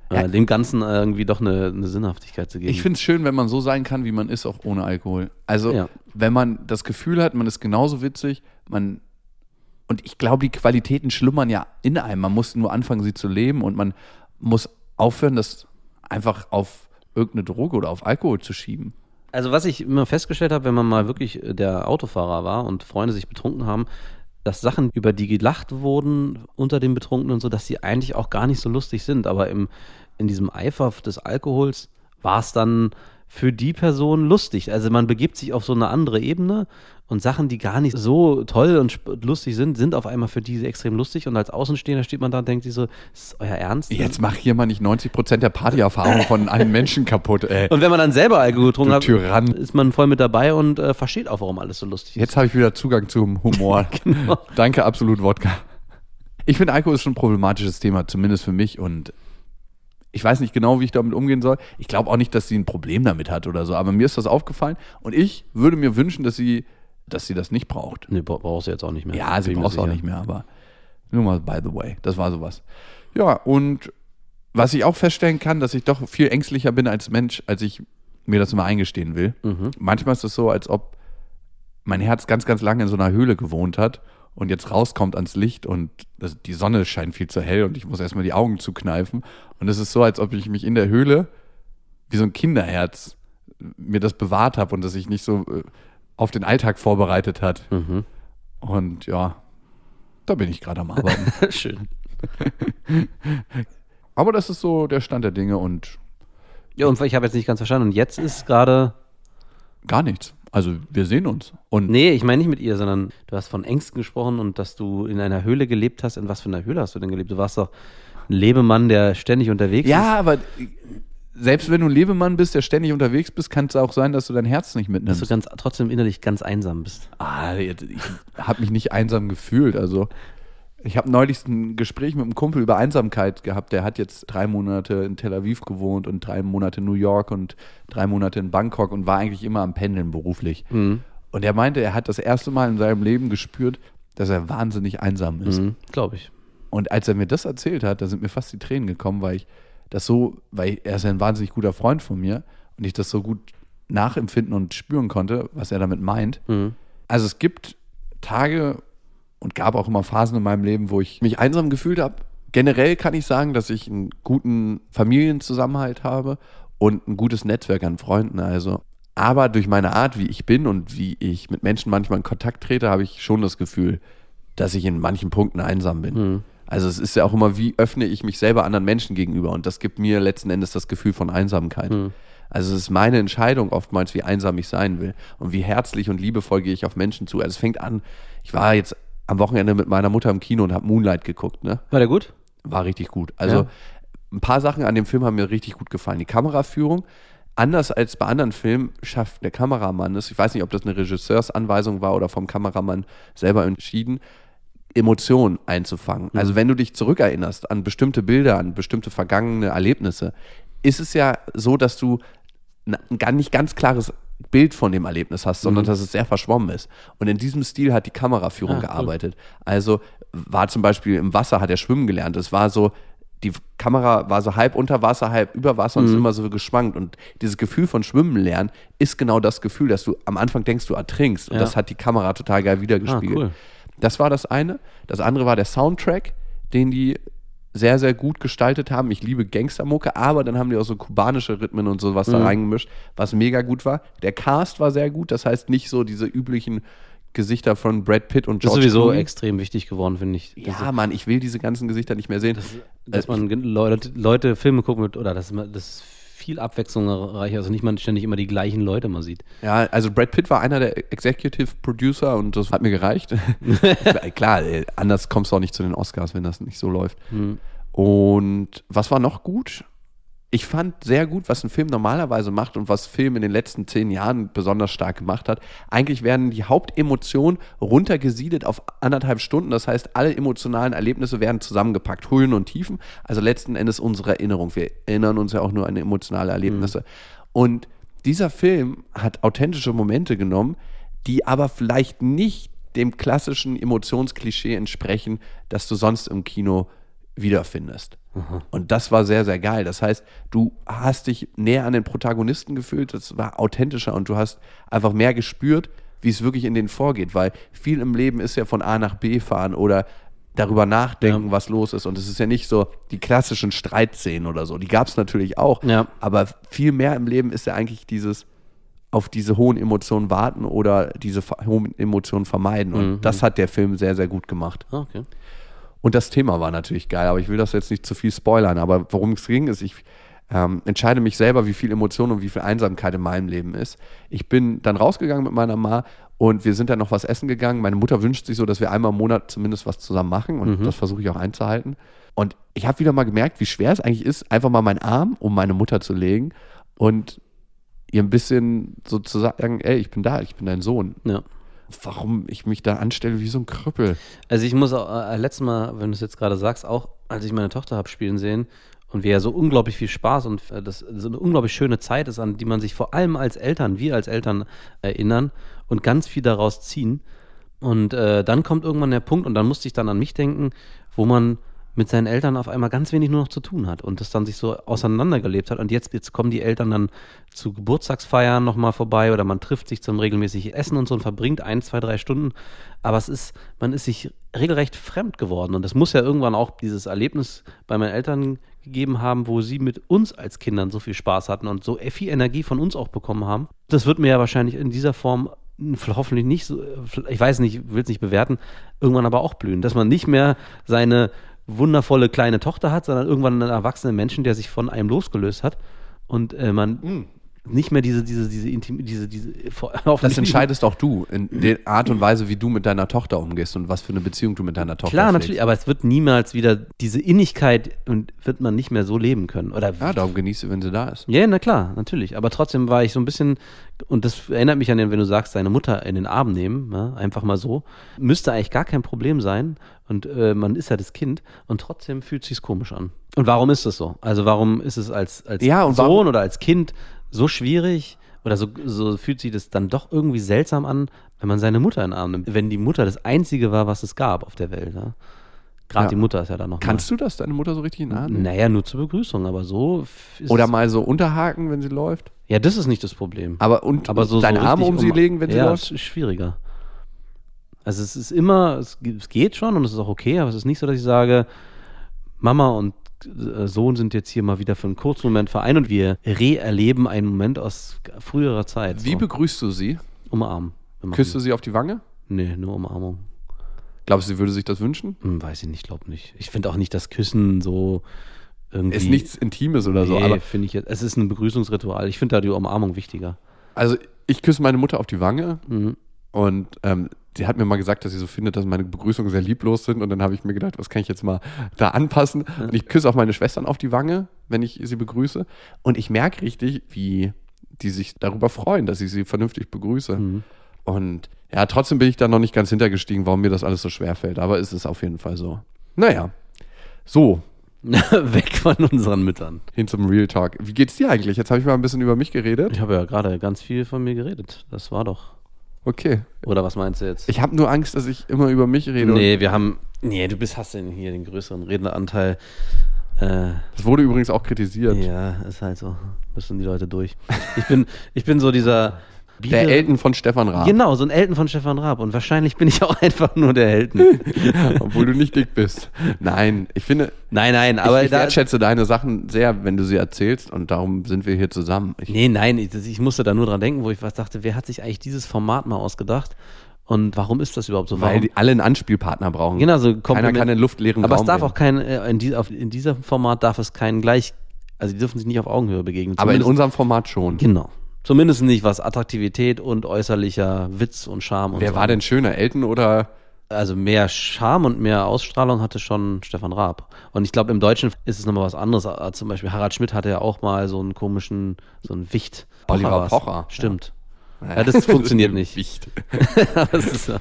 äh, Ja. dem Ganzen irgendwie doch eine, eine Sinnhaftigkeit zu geben. Ich finde es schön, wenn man so sein kann, wie man ist, auch ohne Alkohol. Also, Ja. wenn man das Gefühl hat, man ist genauso witzig, man. Und ich glaube, die Qualitäten schlummern ja in einem. Man muss nur anfangen, sie zu leben und man muss aufhören, das einfach auf irgendeine Droge oder auf Alkohol zu schieben. Also was ich immer festgestellt habe, wenn man mal wirklich äh, der Autofahrer war und Freunde sich betrunken haben, dass Sachen, über die gelacht wurden unter den Betrunkenen und so, dass sie eigentlich auch gar nicht so lustig sind. Aber im, in diesem Eifer des Alkohols war es dann für die Person lustig. Also man begibt sich auf so eine andere Ebene und Sachen, die gar nicht so toll und lustig sind, sind auf einmal für die extrem lustig. Und als Außenstehender steht man da und denkt sich so, ist euer Ernst? Jetzt mach hier mal nicht 90% der Partyerfahrung von allen Menschen kaputt, ey. Und wenn man dann selber Alkohol getrunken hat, Tyrann. ist man voll mit dabei und äh, versteht auch, warum alles so lustig ist. Jetzt habe ich wieder Zugang zum Humor. Genau. Danke, absolut Wodka. Ich finde, Alkohol ist schon ein problematisches Thema, zumindest für mich. Und ich weiß nicht genau, wie ich damit umgehen soll. Ich glaube auch nicht, dass sie ein Problem damit hat oder so. Aber mir ist das aufgefallen. Und ich würde mir wünschen, dass sie, dass sie das nicht braucht. Nee, bra- brauchst du jetzt auch nicht mehr. Ja, sie braucht es auch nicht mehr. Aber nur mal by the way. Das war sowas. Ja, und was ich auch feststellen kann, dass ich doch viel ängstlicher bin als Mensch, als ich mir das immer eingestehen will. Manchmal ist es so, als ob mein Herz ganz, ganz lange in so einer Höhle gewohnt hat und jetzt rauskommt ans Licht und das, die Sonne scheint viel zu hell und ich muss erstmal die Augen zukneifen. Und es ist so, als ob ich mich in der Höhle wie so ein Kinderherz mir das bewahrt habe und dass ich nicht so äh, auf den Alltag vorbereitet hat. Und ja, da bin ich gerade am Arbeiten. Schön. Aber das ist so der Stand der Dinge und Ja, und ich habe jetzt nicht ganz verstanden. Und jetzt ist gerade. gar nichts. Also wir sehen uns. Und Nee, ich meine nicht mit ihr, sondern du hast von Ängsten gesprochen und dass du in einer Höhle gelebt hast. In was für einer Höhle hast du denn gelebt? Du warst doch ein Lebemann, der ständig unterwegs ist. ja, aber selbst wenn du ein Lebemann bist, der ständig unterwegs bist, kann es auch sein, dass du dein Herz nicht Dass mitnimmst. du ganz, trotzdem innerlich ganz einsam bist. Ah, ich habe mich nicht einsam gefühlt. Also ich habe neulich ein Gespräch mit einem Kumpel über Einsamkeit gehabt. Der hat jetzt drei Monate in Tel Aviv gewohnt und drei Monate in New York und drei Monate in Bangkok und war eigentlich immer am Pendeln beruflich. Und er meinte, er hat das erste Mal in seinem Leben gespürt, dass er wahnsinnig einsam ist. Mhm, Glaube ich. Und als er mir das erzählt hat, da sind mir fast die Tränen gekommen, weil ich das so, weil er ist ja ein wahnsinnig guter Freund von mir und ich das so gut nachempfinden und spüren konnte, was er damit meint. Also es gibt Tage und gab auch immer Phasen in meinem Leben, wo ich mich einsam gefühlt habe. Generell kann ich sagen, dass ich einen guten Familienzusammenhalt habe und ein gutes Netzwerk an Freunden. Also, aber durch meine Art, wie ich bin und wie ich mit Menschen manchmal in Kontakt trete, habe ich schon das Gefühl, dass ich in manchen Punkten einsam bin. Also es ist ja auch immer, wie öffne ich mich selber anderen Menschen gegenüber und das gibt mir letzten Endes das Gefühl von Einsamkeit. Also es ist meine Entscheidung oftmals, wie einsam ich sein will und wie herzlich und liebevoll gehe ich auf Menschen zu. Also es fängt an, ich war jetzt am Wochenende mit meiner Mutter im Kino und habe Moonlight geguckt, ne? War der gut? War richtig gut. Also Ja. ein paar Sachen an dem Film haben mir richtig gut gefallen. Die Kameraführung, anders als bei anderen Filmen, schafft der Kameramann es, ich weiß nicht, ob das eine Regisseursanweisung war oder vom Kameramann selber entschieden, Emotionen einzufangen. Also wenn du dich zurückerinnerst an bestimmte Bilder, an bestimmte vergangene Erlebnisse, ist es ja so, dass du ein gar nicht ganz klares Bild von dem Erlebnis hast, sondern dass es sehr verschwommen ist. Und in diesem Stil hat die Kameraführung Ah, cool. gearbeitet. Also war zum Beispiel im Wasser, hat er schwimmen gelernt. Es war so, die Kamera war so halb unter Wasser, halb über Wasser und ist immer so geschwankt. Und dieses Gefühl von Schwimmen lernen ist genau das Gefühl, dass du am Anfang denkst, du ertrinkst. Und Ja. das hat die Kamera total geil wiedergespiegelt. Ah, cool. Das war das eine. Das andere war der Soundtrack, den die sehr, sehr gut gestaltet haben. Ich liebe Gangstermucke, aber dann haben die auch so kubanische Rhythmen und sowas Mhm. da reingemischt, was mega gut war. Der Cast war sehr gut, das heißt nicht so diese üblichen Gesichter von Brad Pitt und Das ist George sowieso Clooney. extrem wichtig geworden, finde ich. Ja, Mann, ich will diese ganzen Gesichter nicht mehr sehen. dass Äh, man Leute, Leute Filme gucken wird, oder dass man das viel abwechslungsreicher, also nicht man ständig immer die gleichen Leute mal sieht. Ja, also Brad Pitt war einer der Executive Producer und das hat mir gereicht. Klar, ey, anders kommst du auch nicht zu den Oscars, wenn das nicht so läuft. Und was war noch gut? Ich fand sehr gut, was ein Film normalerweise macht und was Film in den letzten zehn Jahren besonders stark gemacht hat. Eigentlich werden die Hauptemotionen runtergesiedelt auf anderthalb Stunden. Das heißt, alle emotionalen Erlebnisse werden zusammengepackt, Höhen und Tiefen. Also letzten Endes unsere Erinnerung. Wir erinnern uns ja auch nur an emotionale Erlebnisse. Und dieser Film hat authentische Momente genommen, die aber vielleicht nicht dem klassischen Emotionsklischee entsprechen, das du sonst im Kino wiederfindest. Und das war sehr, sehr geil. Das heißt, du hast dich näher an den Protagonisten gefühlt, das war authentischer und du hast einfach mehr gespürt, wie es wirklich in denen vorgeht, weil viel im Leben ist ja von A nach B fahren oder darüber nachdenken, was los ist. Und es ist ja nicht so die klassischen Streitszenen oder so. Die gab es natürlich auch. Ja. Aber viel mehr im Leben ist ja eigentlich dieses auf diese hohen Emotionen warten oder diese hohen Emotionen vermeiden. Und das hat der Film sehr, sehr gut gemacht. Ah, okay. Und das Thema war natürlich geil, aber ich will das jetzt nicht zu viel spoilern. Aber worum es ging, ist, ich ähm, entscheide mich selber, wie viel Emotion und wie viel Einsamkeit in meinem Leben ist. Ich bin dann rausgegangen mit meiner Ma und wir sind dann noch was essen gegangen. Meine Mutter wünscht sich so, dass wir einmal im Monat zumindest was zusammen machen und das versuche ich auch einzuhalten. Und ich habe wieder mal gemerkt, wie schwer es eigentlich ist, einfach mal meinen Arm um meine Mutter zu legen und ihr ein bisschen so zu sagen, ey, ich bin da, ich bin dein Sohn. Ja. Warum ich mich da anstelle wie so ein Krüppel. Also ich muss auch, äh, letztes Mal, wenn du es jetzt gerade sagst, auch als ich meine Tochter habe spielen sehen und wir ja so unglaublich viel Spaß und äh, das so eine unglaublich schöne Zeit ist, an die man sich vor allem als Eltern, wir als Eltern erinnern und ganz viel daraus ziehen. Und äh, dann kommt irgendwann der Punkt und dann musste ich dann an mich denken, wo man mit seinen Eltern auf einmal ganz wenig nur noch zu tun hat und das dann sich so auseinandergelebt hat. Und jetzt, jetzt kommen die Eltern dann zu Geburtstagsfeiern nochmal vorbei oder man trifft sich zum regelmäßigen Essen und so und verbringt ein, zwei, drei Stunden. Aber es ist, man ist sich regelrecht fremd geworden. Und es muss ja irgendwann auch dieses Erlebnis bei meinen Eltern gegeben haben, wo sie mit uns als Kindern so viel Spaß hatten und so viel Energie von uns auch bekommen haben. Das wird mir ja wahrscheinlich in dieser Form hoffentlich nicht so, ich weiß nicht, will es nicht bewerten, irgendwann aber auch blühen, dass man nicht mehr seine wundervolle kleine Tochter hat, sondern irgendwann einen erwachsenen Menschen, der sich von einem losgelöst hat und äh, man Hm. Nicht mehr diese, diese, diese, Intim diese, diese, vor- Das entscheidest auch du in der Art und Weise, wie du mit deiner Tochter umgehst und was für eine Beziehung du mit deiner Tochter Klar, pflegst. natürlich, aber es wird niemals wieder diese Innigkeit und wird man nicht mehr so leben können. Oder Ja, darum genießt du, wenn sie da ist. Ja, na klar, natürlich. Aber trotzdem war ich so ein bisschen, und das erinnert mich an den, wenn du sagst, deine Mutter in den Arm nehmen, ja, einfach mal so, müsste eigentlich gar kein Problem sein. Und äh, man ist ja das Kind und trotzdem fühlt sich's komisch an. Und warum ist das so? Also warum ist es als, als Ja, und Sohn warum- oder als Kind so schwierig oder so, so fühlt sich das dann doch irgendwie seltsam an, wenn man seine Mutter in den Arm nimmt? Wenn die Mutter das Einzige war, was es gab auf der Welt. Ja? Gerade Ja. die Mutter ist ja da noch. Kannst du das, deine Mutter so richtig nah? mal. Naja, nur zur Begrüßung, aber so Oder mal so unterhaken, wenn sie läuft? Ja, das ist nicht das Problem. Aber und Aber so, deine so Arme um sie legen, wenn sie ja, läuft? es ist schwieriger. Also es ist immer, es, ge- es geht schon und es ist auch okay, aber es ist nicht so, dass ich sage, Mama und Sohn sind jetzt hier mal wieder für einen kurzen Moment vereint und wir re-erleben einen Moment aus früherer Zeit. Wie so. begrüßt du sie? Umarmen. Küsst du sie auf die Wange? Nee, nur Umarmung. Glaubst du, sie würde sich das wünschen? Hm, weiß ich nicht, glaube nicht. Ich finde auch nicht, dass Küssen so irgendwie. Ist nichts Intimes oder so, nee, aber finde ich jetzt. Es ist ein Begrüßungsritual. Ich finde da die Umarmung wichtiger. also ich küsse meine Mutter auf die Wange Mhm. und ähm, sie hat mir mal gesagt, dass sie so findet, dass meine Begrüßungen sehr lieblos sind und dann habe ich mir gedacht, was kann ich jetzt mal da anpassen? Und ich küsse auch meine Schwestern auf die Wange, wenn ich sie begrüße und ich merke richtig, wie die sich darüber freuen, dass ich sie vernünftig begrüße. Mhm. Und ja, trotzdem bin ich da noch nicht ganz hintergestiegen, warum mir das alles so schwer fällt, aber es ist auf jeden Fall so. Naja, so, Weg von unseren Müttern. hin zum Real Talk. Wie geht's dir eigentlich? Jetzt habe ich mal ein bisschen über mich geredet. Ich habe ja gerade ganz viel von mir geredet. Das war doch. Okay. Oder was meinst du jetzt? Ich habe nur Angst, dass ich immer über mich rede. nee, wir haben. Nee, du bist, hast denn hier den größeren Redneranteil. Äh, Das wurde übrigens auch kritisiert. ja, ist halt so. Müssen die Leute durch. Ich bin, ich bin so dieser. Der Bieder- Elton von Stefan Raab. Genau, so ein Elton von Stefan Raab. Und wahrscheinlich bin ich auch einfach nur der Elton. Obwohl du nicht dick bist. Nein, ich finde, Nein, nein, aber ich, ich wertschätze deine Sachen sehr, wenn du sie erzählst und darum sind wir hier zusammen. Ich, Nee, nein, ich, ich musste da nur dran denken, wo ich was dachte, wer hat sich eigentlich dieses Format mal ausgedacht? Und warum ist das überhaupt so? weil Warum? die alle einen Anspielpartner brauchen. Genau, so Keiner Kompliment- kann in luftleeren Aber Raum es darf gehen. auch kein, äh, in, die, auf, in diesem Format darf es keinen gleich, also die dürfen sich nicht auf Augenhöhe begegnen. Aber in unserem Format schon. Genau. Zumindest nicht was Attraktivität und äußerlicher Witz und Charme und Wer so. war denn schöner, Elton oder Also mehr Charme und mehr Ausstrahlung hatte schon Stefan Raab. Und ich glaube, im Deutschen ist es nochmal was anderes. Äh, Zum Beispiel Harald Schmidt hatte ja auch mal so einen komischen, so einen Wicht. Oliver war's. Pocher. Stimmt. Ja, das funktioniert nicht. Wicht. das ist, ja-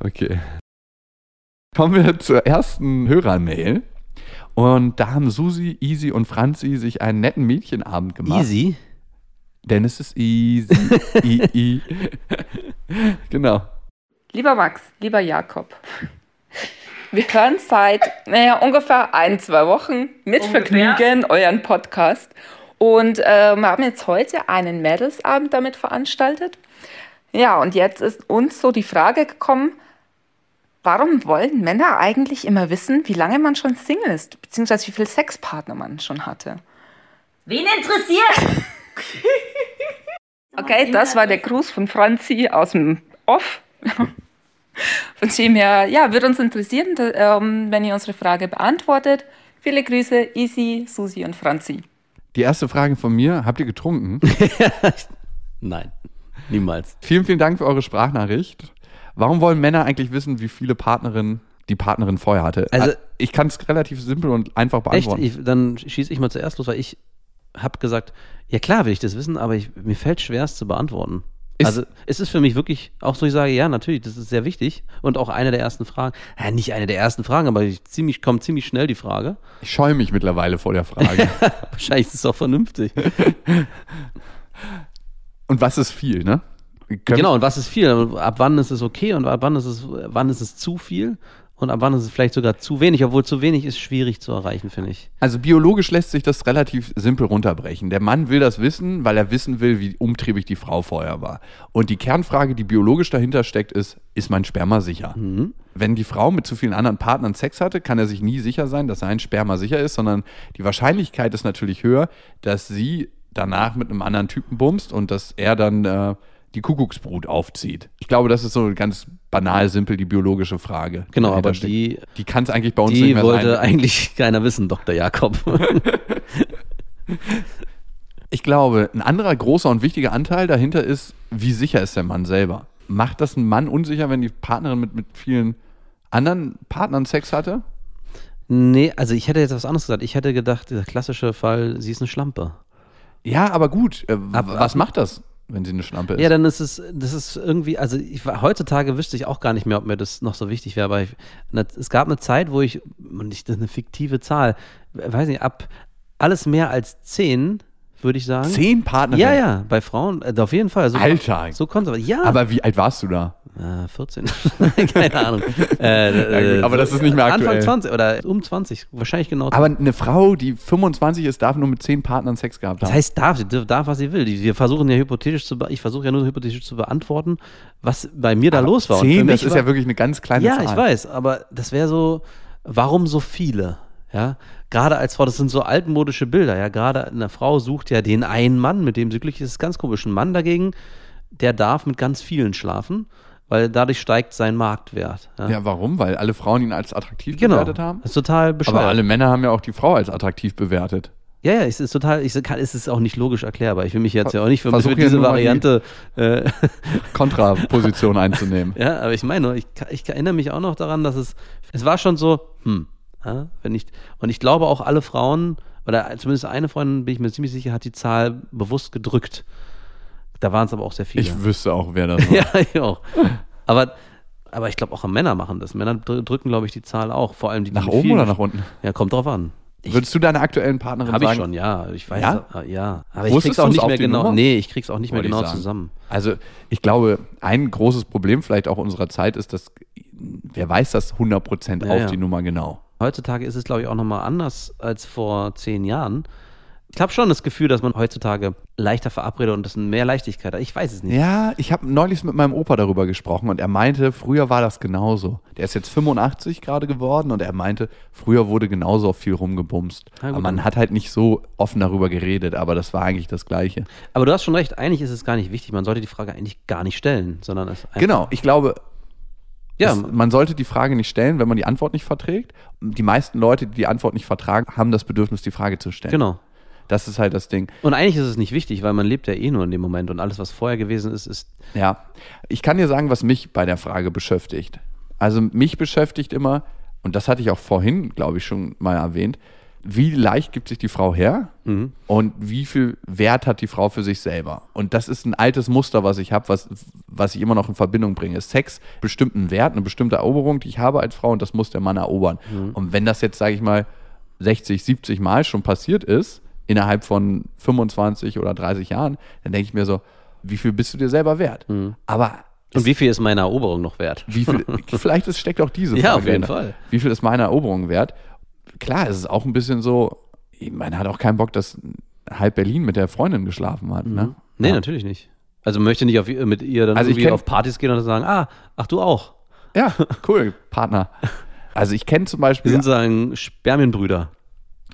Okay. Kommen wir zur ersten Hörermail. Und da haben Susi, Easy und Franzi sich einen netten Mädchenabend gemacht. easy. Denn es ist easy. I, I. Genau. Lieber Max, lieber Jakob, wir hören seit naja, ungefähr ein, zwei Wochen mit Vergnügen euren Podcast und ähm, haben jetzt heute einen Mädelsabend damit veranstaltet. Ja, und jetzt ist uns so die Frage gekommen, warum wollen Männer eigentlich immer wissen, wie lange man schon Single ist, beziehungsweise wie viele Sexpartner man schon hatte? Wen interessiert? Okay, das war der Gruß von Franzi aus dem Off. Von dem her, ja, würde uns interessieren, ähm, wenn ihr unsere Frage beantwortet. Viele Grüße, Easy, Susi und Franzi. Die erste Frage von mir: Habt ihr getrunken? Nein, niemals. vielen, vielen Dank für eure Sprachnachricht. Warum wollen Männer eigentlich wissen, wie viele Partnerinnen die Partnerin vorher hatte? Also- Äh, ich kann es relativ simpel und einfach Echt? beantworten. Ich, dann schieße ich mal zuerst los, weil ich habe gesagt, ja klar will ich das wissen, aber ich, mir fällt schwer, es zu beantworten. Ist- also es ist für mich wirklich auch so, ich sage, ja, natürlich, das ist sehr wichtig und auch eine der ersten Fragen. Ja, nicht eine der ersten Fragen, aber ich ziemlich, kommt ziemlich schnell die Frage. Ich scheue mich mittlerweile vor der Frage. Wahrscheinlich ist es auch vernünftig. und was ist viel, ne? Können- Genau, und was ist viel? Ab wann ist es okay und ab wann ist es, wann ist es zu viel? Und ab wann ist es vielleicht sogar zu wenig, obwohl zu wenig ist schwierig zu erreichen, finde ich. Also biologisch lässt sich das relativ simpel runterbrechen. Der Mann will das wissen, weil er wissen will, wie umtriebig die Frau vorher war. Und die Kernfrage, die biologisch dahinter steckt, ist, ist mein Sperma sicher? Wenn die Frau mit zu vielen anderen Partnern Sex hatte, kann er sich nie sicher sein, dass sein Sperma sicher ist, sondern die Wahrscheinlichkeit ist natürlich höher, dass sie danach mit einem anderen Typen bumst und dass er dann äh, die Kuckucksbrut aufzieht. Ich glaube, das ist so ganz banal, simpel die biologische Frage. Genau, aber die, die kann es eigentlich bei uns nicht die mehr wollte sein. eigentlich keiner wissen, Dr. Jakob. Ich glaube, ein anderer großer und wichtiger Anteil dahinter ist, wie sicher ist der Mann selber? Macht das einen Mann unsicher, wenn die Partnerin mit, mit vielen anderen Partnern Sex hatte? nee, also ich hätte jetzt was anderes gesagt. Ich hätte gedacht, dieser klassische Fall, sie ist eine Schlampe. Ja, aber gut. Äh, Aber- was macht das, wenn sie eine Schlampe ist? Ja, dann ist es, das ist irgendwie, also ich, heutzutage wüsste ich auch gar nicht mehr, ob mir das noch so wichtig wäre, aber ich, es gab eine Zeit, wo ich, und ich, das ist eine fiktive Zahl, weiß nicht, ab alles mehr als zehn, würde ich sagen. Zehn Partnerinnen? Ja, ja, bei Frauen, äh, auf jeden Fall. So, Alter. So konservativ. Ja, Aber wie alt warst du da? äh, 14. Keine Ahnung. Äh, Ja, gut, aber das ist nicht mehr Anfang aktuell. 20 oder um 20, wahrscheinlich genau. Aber eine Frau, die 25 ist, darf nur mit zehn Partnern Sex gehabt Das haben. heißt, darf, sie darf, was sie will. Wir versuchen ja hypothetisch zu, ich versuche ja nur hypothetisch zu beantworten, was bei mir da los war. Zehn, das ist war- ja wirklich eine ganz kleine Ja, Zahl. ich weiß, aber das wäre so, warum so viele? Ja, gerade als Frau, das sind so altmodische Bilder, ja, gerade eine Frau sucht ja den einen Mann, mit dem sie glücklich ist, ist ganz komisch. Ein Mann dagegen, der darf mit ganz vielen schlafen, weil dadurch steigt sein Marktwert. Ja, Ja, warum? Weil alle Frauen ihn als attraktiv genau. bewertet haben? Das ist total bescheuert. Aber alle Männer haben ja auch die Frau als attraktiv bewertet. Ja, ja, es ist total, ich kann, es ist auch nicht logisch erklärbar. Ich will mich jetzt ja auch nicht für, diese mal die- Variante, äh, Kontraposition einzunehmen. ja, aber ich meine, ich, ich erinnere mich auch noch daran, dass es, es war schon so, hm, ja, wenn ich, und ich glaube auch alle Frauen, oder zumindest eine Freundin, bin ich mir ziemlich sicher, hat die Zahl bewusst gedrückt. Da waren es aber auch sehr viele. Ich wüsste auch, wer das war. ja, ich auch. Aber, aber ich glaube auch Männer machen das. Männer dr- drücken, glaube ich, die Zahl auch. Vor allem die, die Nach oben oder nach unten? Ja, kommt drauf an. Ich, Würdest du deiner aktuellen Partnerin habe ich sagen? schon, ja. Ich weiß, Ja? ja. Aber ich Wusstest krieg's auch nicht mehr genau. Nummer? Nee, ich krieg's auch nicht mehr Wollte ich genau sagen. zusammen. Also ich glaube, ein großes Problem vielleicht auch unserer Zeit ist, dass wer weiß das 100% Ja, auf ja. die Nummer genau. Heutzutage ist es, glaube ich, auch nochmal anders als vor zehn Jahren. Ich habe schon das Gefühl, dass man heutzutage leichter verabredet und das mehr Leichtigkeit hat. Ich weiß es nicht. Ja, ich habe neulich mit meinem Opa darüber gesprochen und er meinte, früher war das genauso. Der ist jetzt 85 gerade geworden und er meinte, früher wurde genauso viel rumgebumst. Aber man hat halt nicht so offen darüber geredet, aber das war eigentlich das Gleiche. Aber du hast schon recht, eigentlich ist es gar nicht wichtig. Man sollte die Frage eigentlich gar nicht stellen, sondern es einfach- Genau, ich glaube, Ja, es, man sollte die Frage nicht stellen, wenn man die Antwort nicht verträgt. Die meisten Leute, die die Antwort nicht vertragen, haben das Bedürfnis, die Frage zu stellen. genau. Das ist halt das Ding. Und eigentlich ist es nicht wichtig, weil man lebt ja eh nur in dem Moment und alles, was vorher gewesen ist, ist. Ja, ich kann dir sagen, was mich bei der Frage beschäftigt. Also mich beschäftigt immer, und das hatte ich auch vorhin, glaube ich, schon mal erwähnt, wie leicht gibt sich die Frau her und wie viel Wert hat die Frau für sich selber. Und das ist ein altes Muster, was ich habe, was, was ich immer noch in Verbindung bringe. Sex bestimmt einen Wert, eine bestimmte Eroberung, die ich habe als Frau und das muss der Mann erobern. Und wenn das jetzt, sage ich mal, 60, 70 Mal schon passiert ist, innerhalb von 25 oder 30 Jahren, dann denke ich mir so, wie viel bist du dir selber wert? Aber Und wie viel ist meine Eroberung noch wert? wie viel, vielleicht ist, steckt auch diese Frage. Ja, auf jeden dahinter. Fall. Wie viel ist meine Eroberung wert? Klar, es ist auch ein bisschen so, man hat auch keinen Bock, dass halb Berlin mit der Freundin geschlafen hat. Ne? Nee, ja. natürlich nicht. Also möchte nicht auf, mit ihr dann Also ich irgendwie auf Partys gehen und sagen, ah, ach du auch. Ja, cool, Partner. Also ich kenne zum Wir Beispiel sind sagen Spermienbrüder.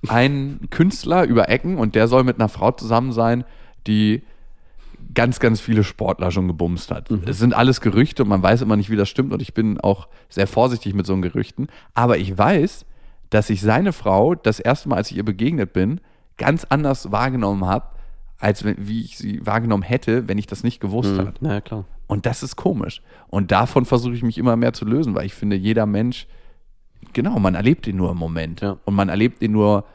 einen Künstler über Ecken und der soll mit einer Frau zusammen sein, die ganz, ganz viele Sportler schon gebumst hat. Es sind alles Gerüchte und man weiß immer nicht, wie das stimmt und ich bin auch sehr vorsichtig mit so Gerüchten. Aber ich weiß, dass ich seine Frau das erste Mal, als ich ihr begegnet bin, ganz anders wahrgenommen habe, als wie ich sie wahrgenommen hätte, wenn ich das nicht gewusst hätte. Na ja, klar. Und das ist komisch. Und davon versuche ich mich immer mehr zu lösen, weil ich finde, jeder Mensch, genau, man erlebt ihn nur im Moment. Ja. Und man erlebt ihn nur,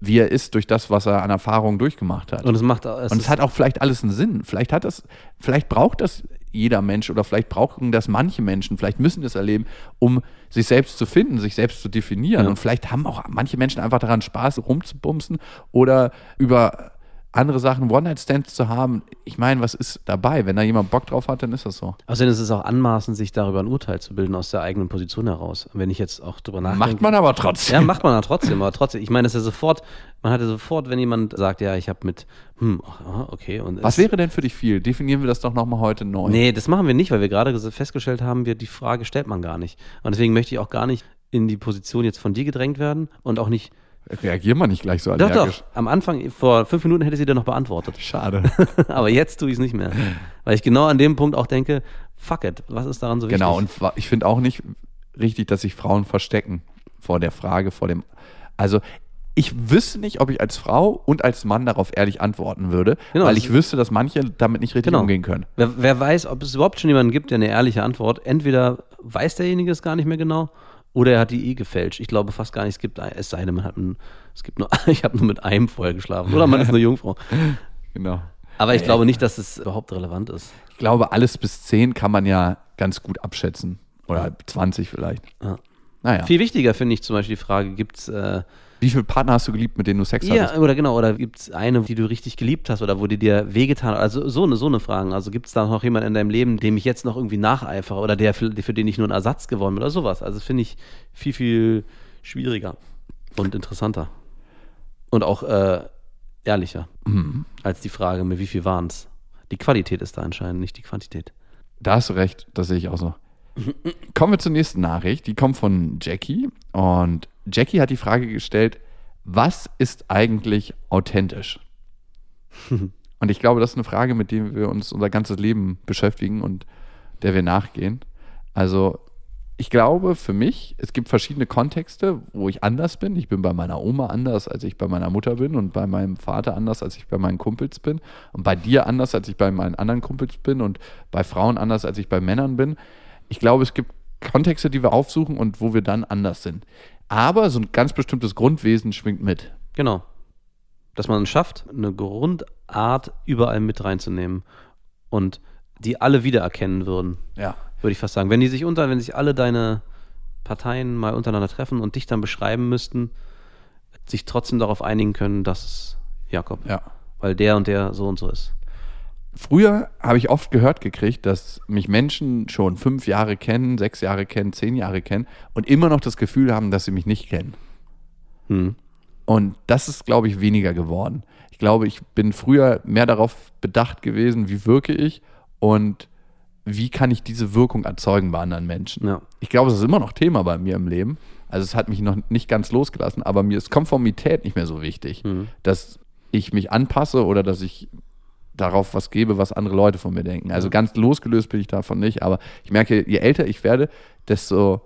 wie er ist, durch das, was er an Erfahrungen durchgemacht hat. Und es macht es Und es hat auch vielleicht alles einen Sinn. Vielleicht hat das, vielleicht braucht das jeder Mensch oder vielleicht brauchen das manche Menschen, vielleicht müssen das erleben, um sich selbst zu finden, sich selbst zu definieren. Ja. Und vielleicht haben auch manche Menschen einfach daran Spaß, rumzubumsen oder über andere Sachen, One-Night-Stands zu haben, ich meine, was ist dabei? Wenn da jemand Bock drauf hat, dann ist das so. Außerdem ist es auch anmaßend, sich darüber ein Urteil zu bilden aus der eigenen Position heraus. Und wenn ich jetzt auch drüber nachdenke. Macht man aber trotzdem. Ja, macht man ja trotzdem, aber trotzdem. Ich meine, es ist ja sofort, man hatte sofort, wenn jemand sagt, ja, ich habe mit, hm, okay. Und Was wäre denn für dich viel? Definieren wir das doch nochmal heute neu. Nee, das machen wir nicht, weil wir gerade ges- festgestellt haben, wir, die Frage stellt man gar nicht. Und deswegen möchte ich auch gar nicht in die Position jetzt von dir gedrängt werden und auch nicht. Reagier mal nicht gleich so Doch, allergisch. doch. Am Anfang, vor fünf Minuten hätte sie dir noch beantwortet. Schade. Aber jetzt tue ich es nicht mehr. Weil ich genau an dem Punkt auch denke, fuck it, was ist daran so wichtig? genau, und ich finde auch nicht richtig, dass sich Frauen verstecken vor der Frage, vor dem. Also, ich wüsste nicht, ob ich als Frau und als Mann darauf ehrlich antworten würde, Genau, weil ich wüsste, dass manche damit nicht richtig Genau. umgehen können. Wer, wer weiß, ob es überhaupt schon jemanden gibt, der eine ehrliche Antwort. Entweder weiß derjenige es gar nicht mehr genau oder er hat die eh gefälscht. Ich glaube fast gar nicht, es gibt, es sei denn, man hat ein, es gibt nur, ich habe nur mit einem vorher geschlafen oder man ist eine Jungfrau. Genau. Aber ich glaube nicht, dass es überhaupt relevant ist. Ich glaube, alles bis 10 kann man ja ganz gut abschätzen. Oder 20 vielleicht. Ja. Naja. Viel wichtiger finde ich zum Beispiel die Frage, gibt es äh, Wie viele Partner hast du geliebt, mit denen du Sex ja, hattest? oder genau, oder gibt es eine, die du richtig geliebt hast oder wo die dir wehgetan hat? Also so eine, so eine Fragen. Also gibt es da noch jemanden in deinem Leben, dem ich jetzt noch irgendwie nacheifere oder der für, für den ich nur ein Ersatz geworden bin oder sowas? Also das finde ich viel, viel schwieriger und interessanter. Und auch äh, ehrlicher als die Frage, mit wie viel waren es? Die Qualität ist da entscheidend, nicht die Quantität. Da hast du recht, das sehe ich auch so. Kommen wir zur nächsten Nachricht. Die kommt von Jackie. Und Jackie hat die Frage gestellt: Was ist eigentlich authentisch? und ich glaube, das ist eine Frage, mit der wir uns unser ganzes Leben beschäftigen und der wir nachgehen. Also, ich glaube für mich, es gibt verschiedene Kontexte, wo ich anders bin. Ich bin bei meiner Oma anders, als ich bei meiner Mutter bin und bei meinem Vater anders, als ich bei meinen Kumpels bin und bei dir anders, als ich bei meinen anderen Kumpels bin und bei Frauen anders, als ich bei Männern bin. Ich glaube, es gibt Kontexte, die wir aufsuchen und wo wir dann anders sind. Aber so ein ganz bestimmtes Grundwesen schwingt mit. Genau. Dass man es schafft, eine Grundart überall mit reinzunehmen und die alle wiedererkennen würden, Ja. würde ich fast sagen. Wenn die sich unter, wenn sich alle deine Parteien mal untereinander treffen und dich dann beschreiben müssten, sich trotzdem darauf einigen können, dass es Jakob, Ja. weil der und der so und so ist. Früher habe ich oft gehört gekriegt, dass mich Menschen schon fünf Jahre kennen, sechs Jahre kennen, zehn Jahre kennen und immer noch das Gefühl haben, dass sie mich nicht kennen. Hm. Und das ist, glaube ich, weniger geworden. Ich glaube, ich bin früher mehr darauf bedacht gewesen, wie wirke ich und wie kann ich diese Wirkung erzeugen bei anderen Menschen. Ja. Ich glaube, es ist immer noch Thema bei mir im Leben. Also es hat mich noch nicht ganz losgelassen, aber mir ist Konformität nicht mehr so wichtig, Mhm. dass ich mich anpasse oder dass ich darauf was gebe, was andere Leute von mir denken. Also ganz losgelöst bin ich davon nicht, aber ich merke, je älter ich werde, desto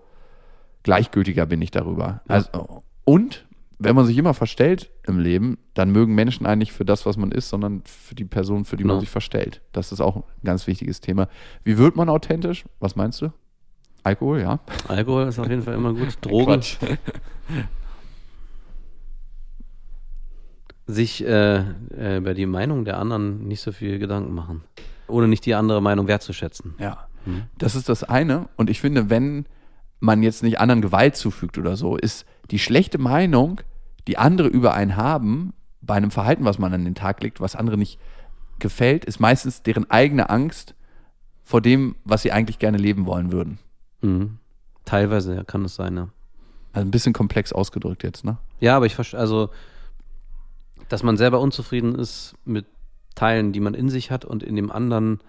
gleichgültiger bin ich darüber. Also, und wenn man sich immer verstellt im Leben, dann mögen Menschen einen nicht für das, was man ist, sondern für die Person, für die man Genau. sich verstellt. Das ist auch ein ganz wichtiges Thema. Wie wird man authentisch? Was meinst du? Alkohol, ja. Alkohol ist auf jeden Fall immer gut. Drogen. Sich äh, äh, über die Meinung der anderen nicht so viel Gedanken machen. Ohne nicht die andere Meinung wertzuschätzen. Ja. Das ist das eine. Und ich finde, wenn man jetzt nicht anderen Gewalt zufügt oder so, ist die schlechte Meinung, die andere über einen haben, bei einem Verhalten, was man an den Tag legt, was andere nicht gefällt, ist meistens deren eigene Angst vor dem, was sie eigentlich gerne leben wollen würden. Mhm. Teilweise kann es sein, ja. Also ein bisschen komplex ausgedrückt jetzt, ne? Ja, aber ich verstehe, also, dass man selber unzufrieden ist mit Teilen, die man in sich hat und in dem anderen,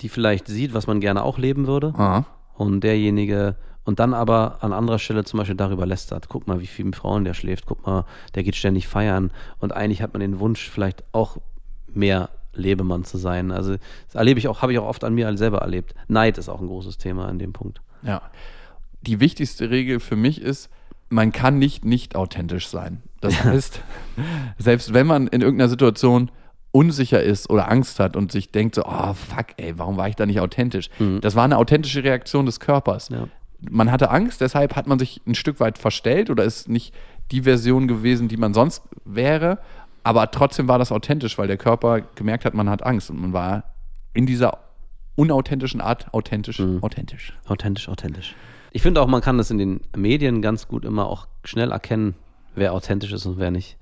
die vielleicht sieht, was man gerne auch leben würde. Aha. Und derjenige, und dann aber an anderer Stelle zum Beispiel darüber lästert. Guck mal, wie viele Frauen der schläft. Guck mal, der geht ständig feiern. Und eigentlich hat man den Wunsch, vielleicht auch mehr Lebemann zu sein. Also, das erlebe ich auch, habe ich auch oft an mir selber erlebt. Neid ist auch ein großes Thema in dem Punkt. Ja. Die wichtigste Regel für mich ist, man kann nicht nicht authentisch sein. Das heißt, selbst wenn man in irgendeiner Situation unsicher ist oder Angst hat und sich denkt so, oh fuck, ey, warum war ich da nicht authentisch? Das war eine authentische Reaktion des Körpers. Ja. Man hatte Angst, deshalb hat man sich ein Stück weit verstellt oder ist nicht die Version gewesen, die man sonst wäre, aber trotzdem war das authentisch, weil der Körper gemerkt hat, man hat Angst und man war in dieser unauthentischen Art authentisch, authentisch. Authentisch, authentisch. Ich finde auch, man kann das in den Medien ganz gut immer auch schnell erkennen, wer authentisch ist und wer nicht.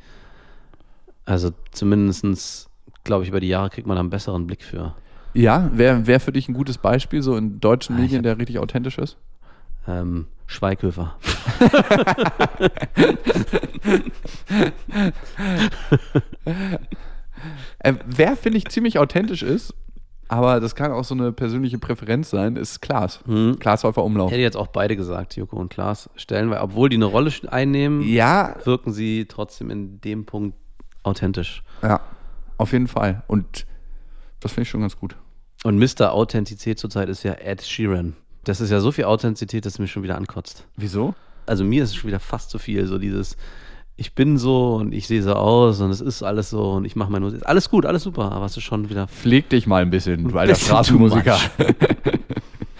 Also zumindestens, glaube ich, über die Jahre kriegt man einen besseren Blick für. Ja, wer wär für dich ein gutes Beispiel, so in deutschen Ah, Medien, hab- der richtig authentisch ist? Ähm, Schweighöfer. Äh, wer, finde ich, ziemlich authentisch ist, aber das kann auch so eine persönliche Präferenz sein, ist Klaas. Hm. Klaas Häufer Umlauf. Hätte jetzt auch beide gesagt, Joko und Klaas. Stellen wir, obwohl die eine Rolle einnehmen, Ja, wirken sie trotzdem in dem Punkt authentisch. ja, auf jeden Fall. Und das finde ich schon ganz gut. Und Mr. Authentizität zurzeit ist ja Ed Sheeran. Das ist ja so viel Authentizität, dass es mich schon wieder ankotzt. Wieso? Also mir ist es schon wieder fast zu viel. So dieses, ich bin so und ich sehe so aus und es ist alles so und ich mache meine Musik. Alles gut, alles super, aber es ist schon wieder. Pfleg dich mal ein bisschen, du alter Straßenmusiker.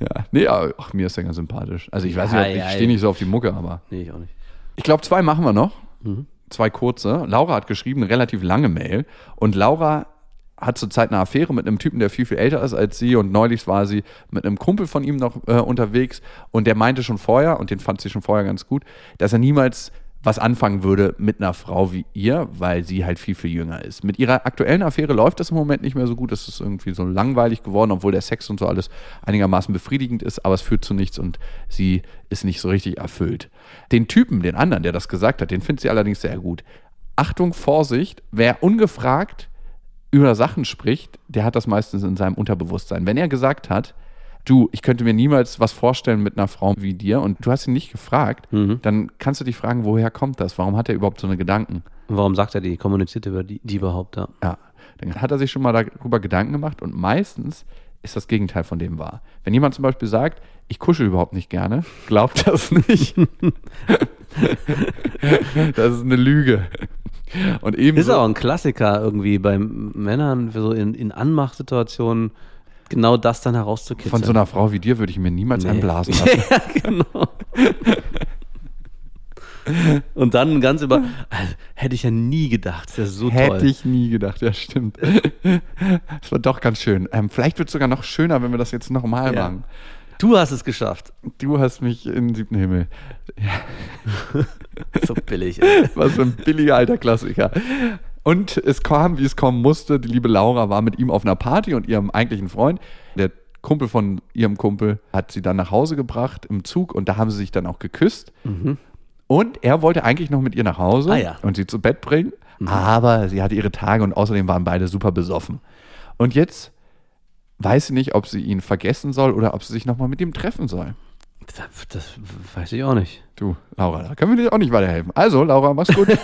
ja, nee, ach, mir ist Sänger sympathisch. Also ich weiß nicht, ob Ei, ich stehe nicht so auf die Mucke, aber Nee, ich auch nicht. ich glaube, zwei machen wir noch. Mhm. Zwei kurze. Laura hat geschrieben, eine relativ lange Mail. Und Laura hat zurzeit eine Affäre mit einem Typen, der viel, viel älter ist als sie. Und neulich war sie mit einem Kumpel von ihm noch äh, unterwegs. Und der meinte schon vorher, und den fand sie schon vorher ganz gut, dass er niemals was anfangen würde mit einer Frau wie ihr, weil sie halt viel, viel jünger ist. Mit ihrer aktuellen Affäre läuft das im Moment nicht mehr so gut. Es ist irgendwie so langweilig geworden, obwohl der Sex und so alles einigermaßen befriedigend ist, aber es führt zu nichts und sie ist nicht so richtig erfüllt. Den Typen, den anderen, der das gesagt hat, den findet sie allerdings sehr gut. Achtung, Vorsicht, wer ungefragt über Sachen spricht, der hat das meistens in seinem Unterbewusstsein. Wenn er gesagt hat, du, ich könnte mir niemals was vorstellen mit einer Frau wie dir und du hast ihn nicht gefragt, dann kannst du dich fragen, woher kommt das? Warum hat er überhaupt so eine Gedanken? Und warum sagt er die? Kommuniziert er über die, die überhaupt da? Ja, dann hat er sich schon mal darüber Gedanken gemacht und meistens ist das Gegenteil von dem wahr. Wenn jemand zum Beispiel sagt, ich kuschel überhaupt nicht gerne, glaubt das nicht. das ist eine Lüge. Und Ist ebenso, auch ein Klassiker irgendwie bei Männern, so in, in Anmachsituationen, genau das dann herauszukitzeln. von so einer Frau wie dir würde ich mir niemals Nee. einblasen lassen. ja, genau. Und dann ganz über, also, hätte ich ja nie gedacht, das ist so Hätte toll. ich nie gedacht, ja stimmt. Das war doch ganz schön. Ähm, vielleicht wird es sogar noch schöner, wenn wir das jetzt nochmal Ja. machen. Du hast es geschafft. Du hast mich in den siebten Himmel. So billig. Ey. Was für ein billiger alter Klassiker. Und es kam, wie es kommen musste. Die liebe Laura war mit ihm auf einer Party und ihrem eigentlichen Freund. Der Kumpel von ihrem Kumpel hat sie dann nach Hause gebracht im Zug und da haben sie sich dann auch geküsst. Und er wollte eigentlich noch mit ihr nach Hause Ah, ja. und sie zu Bett bringen, aber sie hatte ihre Tage und außerdem waren beide super besoffen. Und jetzt weiß sie nicht, ob sie ihn vergessen soll oder ob sie sich nochmal mit ihm treffen soll. Das, das weiß ich auch nicht. Du, Laura, da können wir dir auch nicht weiterhelfen. Also, Laura, mach's gut.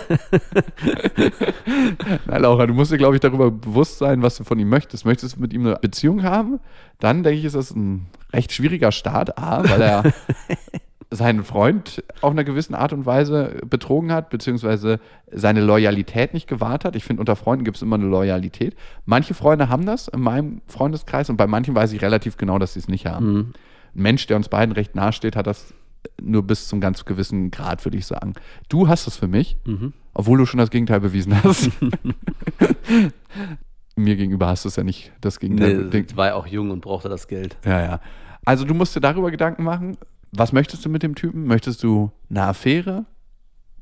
Na, Laura, du musst dir, glaube ich, darüber bewusst sein, was du von ihm möchtest. Möchtest du mit ihm eine Beziehung haben? Dann denke ich, ist das ein recht schwieriger Start. A, weil er seinen Freund auf einer gewissen Art und Weise betrogen hat, beziehungsweise seine Loyalität nicht gewahrt hat. Ich finde, unter Freunden gibt es immer eine Loyalität. Manche Freunde haben das in meinem Freundeskreis und bei manchen weiß ich relativ genau, dass sie es nicht haben. Ein Mensch, der uns beiden recht nahe steht, hat das nur bis zum ganz gewissen Grad, würde ich sagen. Du hast es für mich, obwohl du schon das Gegenteil bewiesen hast. Mir gegenüber hast du es ja nicht das Gegenteil. Nee, war ja auch jung und brauchte das Geld. Ja, ja. Also du musst dir darüber Gedanken machen. Was möchtest du mit dem Typen? Möchtest du eine Affäre?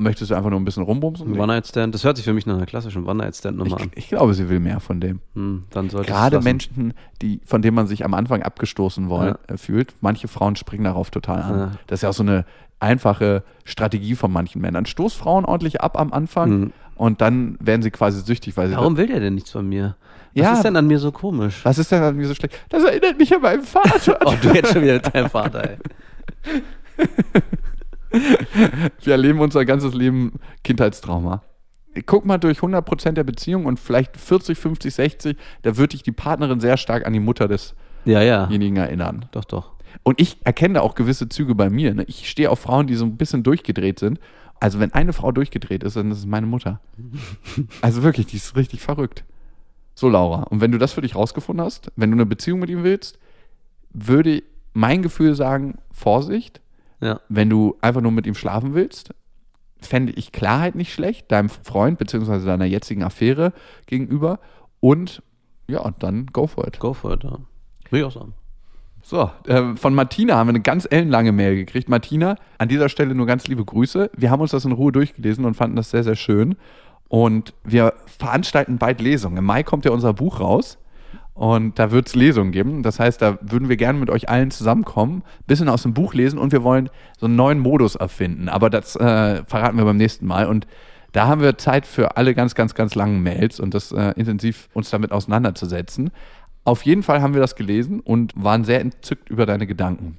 Möchtest du einfach nur ein bisschen rumbumsen? Ein One-Night-Stand, das hört sich für mich nach einer klassischen One-Night-Stand-Nummer an. Ich, glaube, sie will mehr von dem. Hm, dann sollte Gerade. Menschen, die, von denen man sich am Anfang abgestoßen wollen, äh, fühlt. Manche Frauen springen darauf total an. Ja. Das ist ja auch so eine einfache Strategie von manchen Männern. Stoß Frauen ordentlich ab am Anfang Mhm. und dann werden sie quasi süchtig, weil sie. Warum will der denn nichts von mir? Was Ja. ist denn an mir so komisch? Was ist denn an mir so schlecht? Das erinnert mich an meinen Vater. Oh, du jetzt schon wieder mit deinem Vater, ey. Wir erleben unser ganzes Leben Kindheitstrauma. Guck mal durch 100% der Beziehung und vielleicht 40, 50, 60, da wird dich die Partnerin sehr stark an die Mutter Ja, ja. desjenigen erinnern. Doch, doch. Und ich erkenne auch gewisse Züge bei mir. Ne? Ich stehe auf Frauen, die so ein bisschen durchgedreht sind. Also wenn eine Frau durchgedreht ist, dann ist es meine Mutter. Also wirklich, die ist richtig verrückt. So, Laura. Und wenn du das für dich rausgefunden hast, wenn du eine Beziehung mit ihm willst, würde mein Gefühl sagen, Vorsicht. Ja. Wenn du einfach nur mit ihm schlafen willst, fände ich Klarheit nicht schlecht, deinem Freund bzw. deiner jetzigen Affäre gegenüber. Und ja, dann go for it. Go for it, ja. Will ich auch sagen. So, äh, von Martina haben wir eine ganz ellenlange Mail gekriegt. Martina, an dieser Stelle nur ganz liebe Grüße. Wir haben uns das in Ruhe durchgelesen und fanden das sehr, sehr schön. Und wir veranstalten bald Lesungen. Im Mai kommt ja unser Buch raus. Und da wird es Lesungen geben. Das heißt, da würden wir gerne mit euch allen zusammenkommen, bisschen aus dem Buch lesen und wir wollen so einen neuen Modus erfinden. Aber das äh, verraten wir beim nächsten Mal. Und da haben wir Zeit für alle ganz, ganz, ganz langen Mails und das äh, intensiv uns damit auseinanderzusetzen. Auf jeden Fall haben wir das gelesen und waren sehr entzückt über deine Gedanken.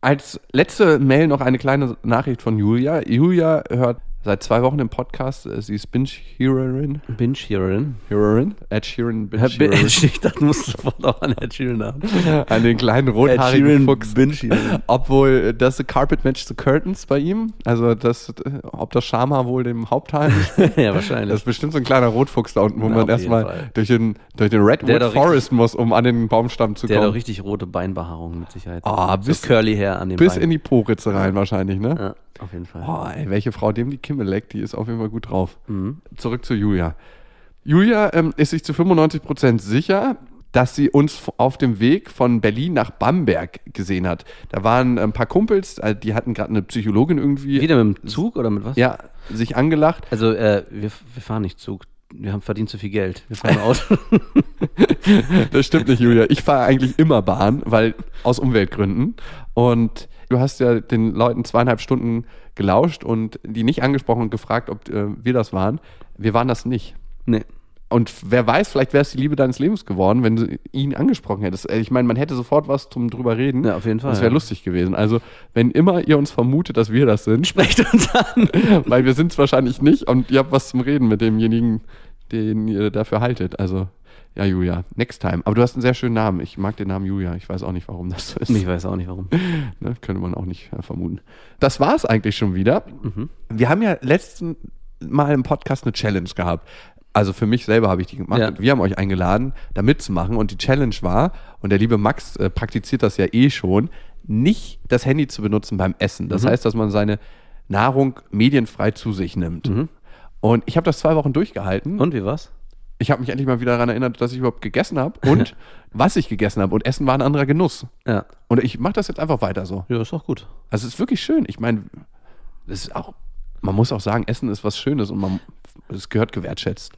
Als letzte Mail noch eine kleine Nachricht von Julia. Julia hört seit zwei Wochen im Podcast. äh, Sie ist Binge-Hearerin. Binge-Hearerin. Hearerin. Ed Sheeran, Herr Binge-Hearerin. Ich dachte, du musst sofort auch an Ed Sheeran haben. An den kleinen Ed rothaarigen Sheeran, Fuchs. Binge-Hearin. Obwohl äh, das The Carpet Match the Curtains bei ihm, also das, äh, ob das Schamhaar wohl dem Haupthaar ja, Das wahrscheinlich. ist bestimmt so ein kleiner Rotfuchs da unten, wo Na, man erstmal durch den, durch den Der Redwood Forest muss, um an den Baumstamm zu Der hat auch kommen. richtig rote Beinbehaarung mit Sicherheit. Ah, so bis- curly Hair an den Bis Beinen. in die Po-Ritze rein wahrscheinlich, ne? Ja, auf jeden Fall. Oh, ey, welche Frau dem die Kimme leckt, die ist auf jeden Fall gut drauf. Mhm. Zurück zu Julia. Julia ähm, ist sich zu 95% sicher, dass sie uns auf dem Weg von Berlin nach Bamberg gesehen hat. Da waren ein paar Kumpels, äh, die hatten gerade eine Psychologin irgendwie Wieder mit dem Zug oder mit was? ja, sich angelacht. Also, äh, wir, wir fahren nicht Zug. Wir haben verdient zu viel Geld. Wir fahren Auto. Das stimmt nicht, Julia. Ich fahre eigentlich immer Bahn, weil aus Umweltgründen. Und du hast ja den Leuten zweieinhalb Stunden gelauscht und die nicht angesprochen und gefragt, ob äh, wir das waren. Wir waren das nicht. nee. Und wer weiß, vielleicht wäre es die Liebe deines Lebens geworden, wenn du ihn angesprochen hättest. Äh, Ich meine, man hätte sofort was zum drüber reden. Ja, auf jeden Fall, Das wäre ja. lustig gewesen. Also, wenn immer ihr uns vermutet, dass wir das sind, Sprecht uns an. weil wir sind es wahrscheinlich nicht und ihr habt was zum Reden mit demjenigen, den ihr dafür haltet. Also, ja, Julia, next time. Aber du hast einen sehr schönen Namen. Ich mag den Namen Julia. Ich weiß auch nicht, warum das so ist. Ich weiß auch nicht warum. Ne? Könnte man auch nicht äh, vermuten. Das war es eigentlich schon wieder. Wir haben ja letzten Mal im Podcast eine Challenge gehabt. Also für mich selber habe ich die gemacht. Ja. Wir haben euch eingeladen, da mitzumachen. Und die Challenge war, und der liebe Max äh, praktiziert das ja eh schon, nicht das Handy zu benutzen beim Essen. Das heißt, dass man seine Nahrung medienfrei zu sich nimmt. Und ich habe das zwei Wochen durchgehalten. Und wie war's? Ich habe mich endlich mal wieder daran erinnert, dass ich überhaupt gegessen habe und was ich gegessen habe. Und Essen war ein anderer Genuss. Ja. Und ich mache das jetzt einfach weiter so. Ja, ist auch gut. Also es ist wirklich schön. Ich meine, es ist auch, man muss auch sagen, Essen ist was Schönes und man, es gehört gewertschätzt.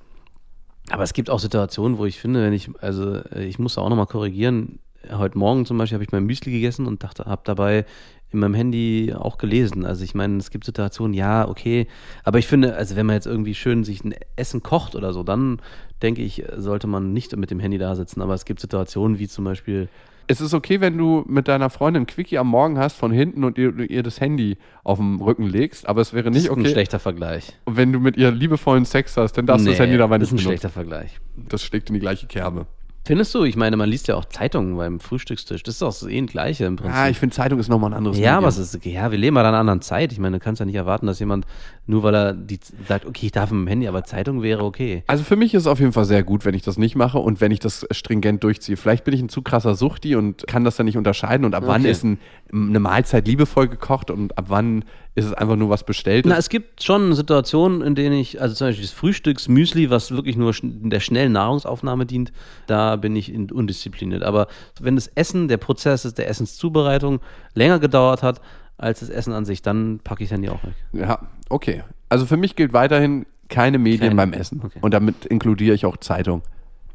Aber es gibt auch Situationen, wo ich finde, wenn ich, also ich muss da auch nochmal korrigieren. Heute Morgen zum Beispiel habe ich mein Müsli gegessen und dachte, habe dabei in meinem Handy auch gelesen. Also ich meine, es gibt Situationen, ja, okay, aber ich finde, also wenn man jetzt irgendwie schön sich ein Essen kocht oder so, dann denke ich, sollte man nicht mit dem Handy da sitzen. Aber es gibt Situationen wie zum Beispiel, Es ist okay, wenn du mit deiner Freundin Quickie am Morgen hast von hinten und ihr, ihr das Handy auf dem Rücken legst, aber es wäre das nicht ist ein okay, schlechter Vergleich. wenn du mit ihr liebevollen Sex hast, dann darfst du das Nee, Handy dabei das nicht ist ein benutzen. schlechter Vergleich. Das schlägt in die gleiche Kerbe. Findest du? Ich meine, man liest ja auch Zeitungen beim Frühstückstisch. Das ist doch so eh ein Gleiche im Prinzip. Ah, ich finde Zeitung ist nochmal ein anderes Ja, Medium. aber es ist, ja, wir leben halt in einer anderen Zeit. Ich meine, du kannst ja nicht erwarten, dass jemand, nur weil er die sagt, okay, ich darf mit dem Handy, aber Zeitung wäre okay. Also für mich ist es auf jeden Fall sehr gut, wenn ich das nicht mache und wenn ich das stringent durchziehe. Vielleicht bin ich ein zu krasser Suchti und kann das dann nicht unterscheiden und ab wann Okay. ist ein, eine Mahlzeit liebevoll gekocht und ab wann ist es einfach nur was Bestelltes. Na, es gibt schon Situationen, in denen ich, also zum Beispiel das Frühstücksmüsli, was wirklich nur der schnellen Nahrungsaufnahme dient, da bin ich in, undiszipliniert. Aber wenn das Essen, der Prozess ist der Essenszubereitung länger gedauert hat als das Essen an sich, dann packe ich das Handy auch weg. Ja, okay. Also für mich gilt weiterhin keine Medien Keine- beim Essen. okay. Und damit inkludiere ich auch Zeitung.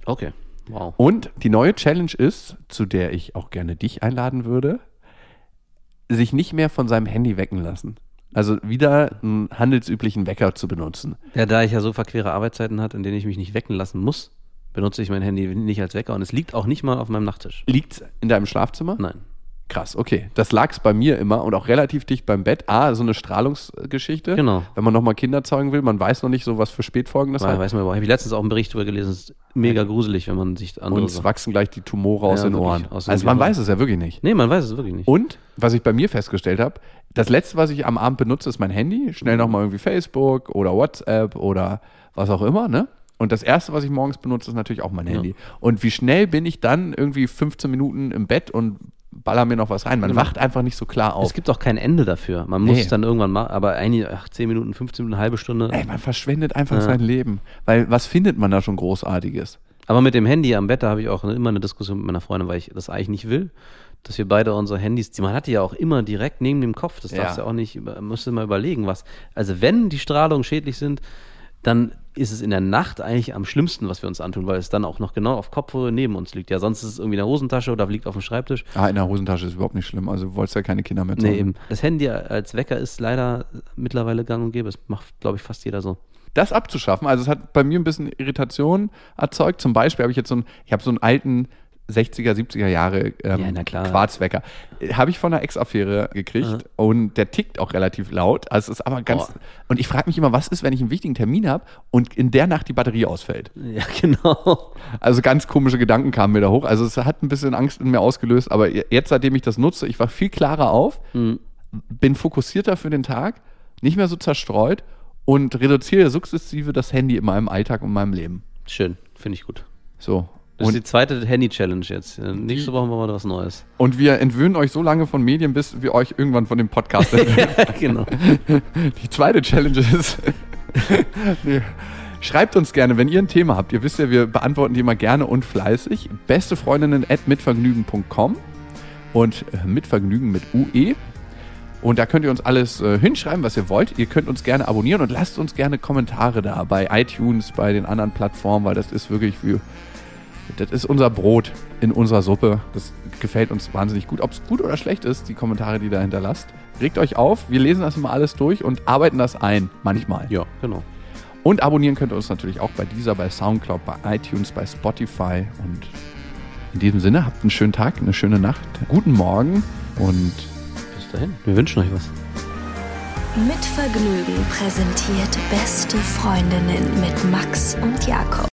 Okay. Wow. Und die neue Challenge ist, zu der ich auch gerne dich einladen würde, sich nicht mehr von seinem Handy wecken lassen. Also wieder einen handelsüblichen Wecker zu benutzen. Ja, da ich ja so verquere Arbeitszeiten hatte, in denen ich mich nicht wecken lassen muss, benutze ich mein Handy nicht als Wecker und es liegt auch nicht mal auf meinem Nachttisch. Liegt in deinem Schlafzimmer? Nein. Krass, okay. Das lag es bei mir immer und auch relativ dicht beim Bett. A, so eine Strahlungsgeschichte. Genau. Wenn man nochmal Kinder zeugen will, man weiß noch nicht so, was für Spätfolgen das Weil, hat. weiß man überhaupt. Habe ich letztens auch einen Bericht darüber gelesen. Es ist mega gruselig, wenn man sich andere Und es wachsen gleich die Tumore aus Ja, den Ohren. aus Also man Gehirn. weiß es ja wirklich nicht. Nee, man weiß es wirklich nicht. Und was ich bei mir festgestellt habe, das letzte, was ich am Abend benutze, ist mein Handy. Schnell nochmal irgendwie Facebook oder WhatsApp oder was auch immer, ne? Und das erste, was ich morgens benutze, ist natürlich auch mein Handy. Und wie schnell bin ich dann irgendwie 15 Minuten im Bett und baller mir noch was rein? Man Genau. wacht einfach nicht so klar auf. Es gibt auch kein Ende dafür. Man muss Nee. es dann irgendwann machen, aber einige, ach, 10 Minuten, 15 Minuten, eine halbe Stunde. Ey, man verschwendet einfach Ja. sein Leben. Weil was findet man da schon Großartiges? Aber mit dem Handy am Bett, da habe ich auch immer eine Diskussion mit meiner Freundin, weil ich das eigentlich nicht will, dass wir beide unsere Handys, man hat die ja auch immer direkt neben dem Kopf, das Ja. darfst du auch nicht, musst du mal überlegen, was, also wenn die Strahlungen schädlich sind, dann ist es in der Nacht eigentlich am schlimmsten, was wir uns antun, weil es dann auch noch genau auf Kopfhöhe neben uns liegt. Ja, sonst ist es irgendwie in der Hosentasche oder liegt auf dem Schreibtisch. Ah, in der Hosentasche ist überhaupt nicht schlimm. Also du wolltest ja keine Kinder mehr Nee, eben. Das Handy als Wecker ist leider mittlerweile gang und gäbe. Das macht, glaube ich, fast jeder so. das abzuschaffen. Also es hat bei mir ein bisschen Irritation erzeugt. Zum Beispiel habe ich jetzt so einen, ich habe so einen alten 60er, 70er Jahre ähm, Ja. Quarzwecker. Habe ich von einer Ex-Affäre gekriegt und der tickt auch relativ laut. Also es ist aber ganz. Boah. Und ich frage mich immer, was ist, wenn ich einen wichtigen Termin habe und in der Nacht die Batterie ausfällt? Ja, genau. Also ganz komische Gedanken kamen mir da hoch. Also es hat ein bisschen Angst in mir ausgelöst, aber jetzt, seitdem ich das nutze, ich war viel klarer auf, bin fokussierter für den Tag, nicht mehr so zerstreut und reduziere sukzessive das Handy in meinem Alltag und in meinem Leben. Schön, finde ich gut. So. Das ist Und, die zweite Handy-Challenge jetzt. Äh, Nächste Woche machen wir was Neues. und wir entwöhnen euch so lange von Medien, bis wir euch irgendwann von dem Podcast entwöhnen. genau. Die zweite Challenge ist. nee. Schreibt uns gerne, wenn ihr ein Thema habt. Ihr wisst ja, wir beantworten die immer gerne und fleißig. Bestefreundinnen at mitvergnügen.com und äh, mitvergnügen mit UE. Und da könnt ihr uns alles äh, hinschreiben, was ihr wollt. Ihr könnt uns gerne abonnieren und lasst uns gerne Kommentare da bei iTunes, bei den anderen Plattformen, weil das ist wirklich wie, das ist unser Brot in unserer Suppe. Das gefällt uns wahnsinnig gut. Ob es gut oder schlecht ist, die Kommentare, die da hinterlasst. Regt euch auf, wir lesen das immer alles durch und arbeiten das ein, manchmal. Ja, genau. Und abonnieren könnt ihr uns natürlich auch bei dieser, bei Soundcloud, bei iTunes, bei Spotify. Und in diesem Sinne, habt einen schönen Tag, eine schöne Nacht, guten Morgen und Bis dahin. Wir wünschen euch was. Mit Vergnügen präsentiert Beste Freundinnen mit Max und Jakob.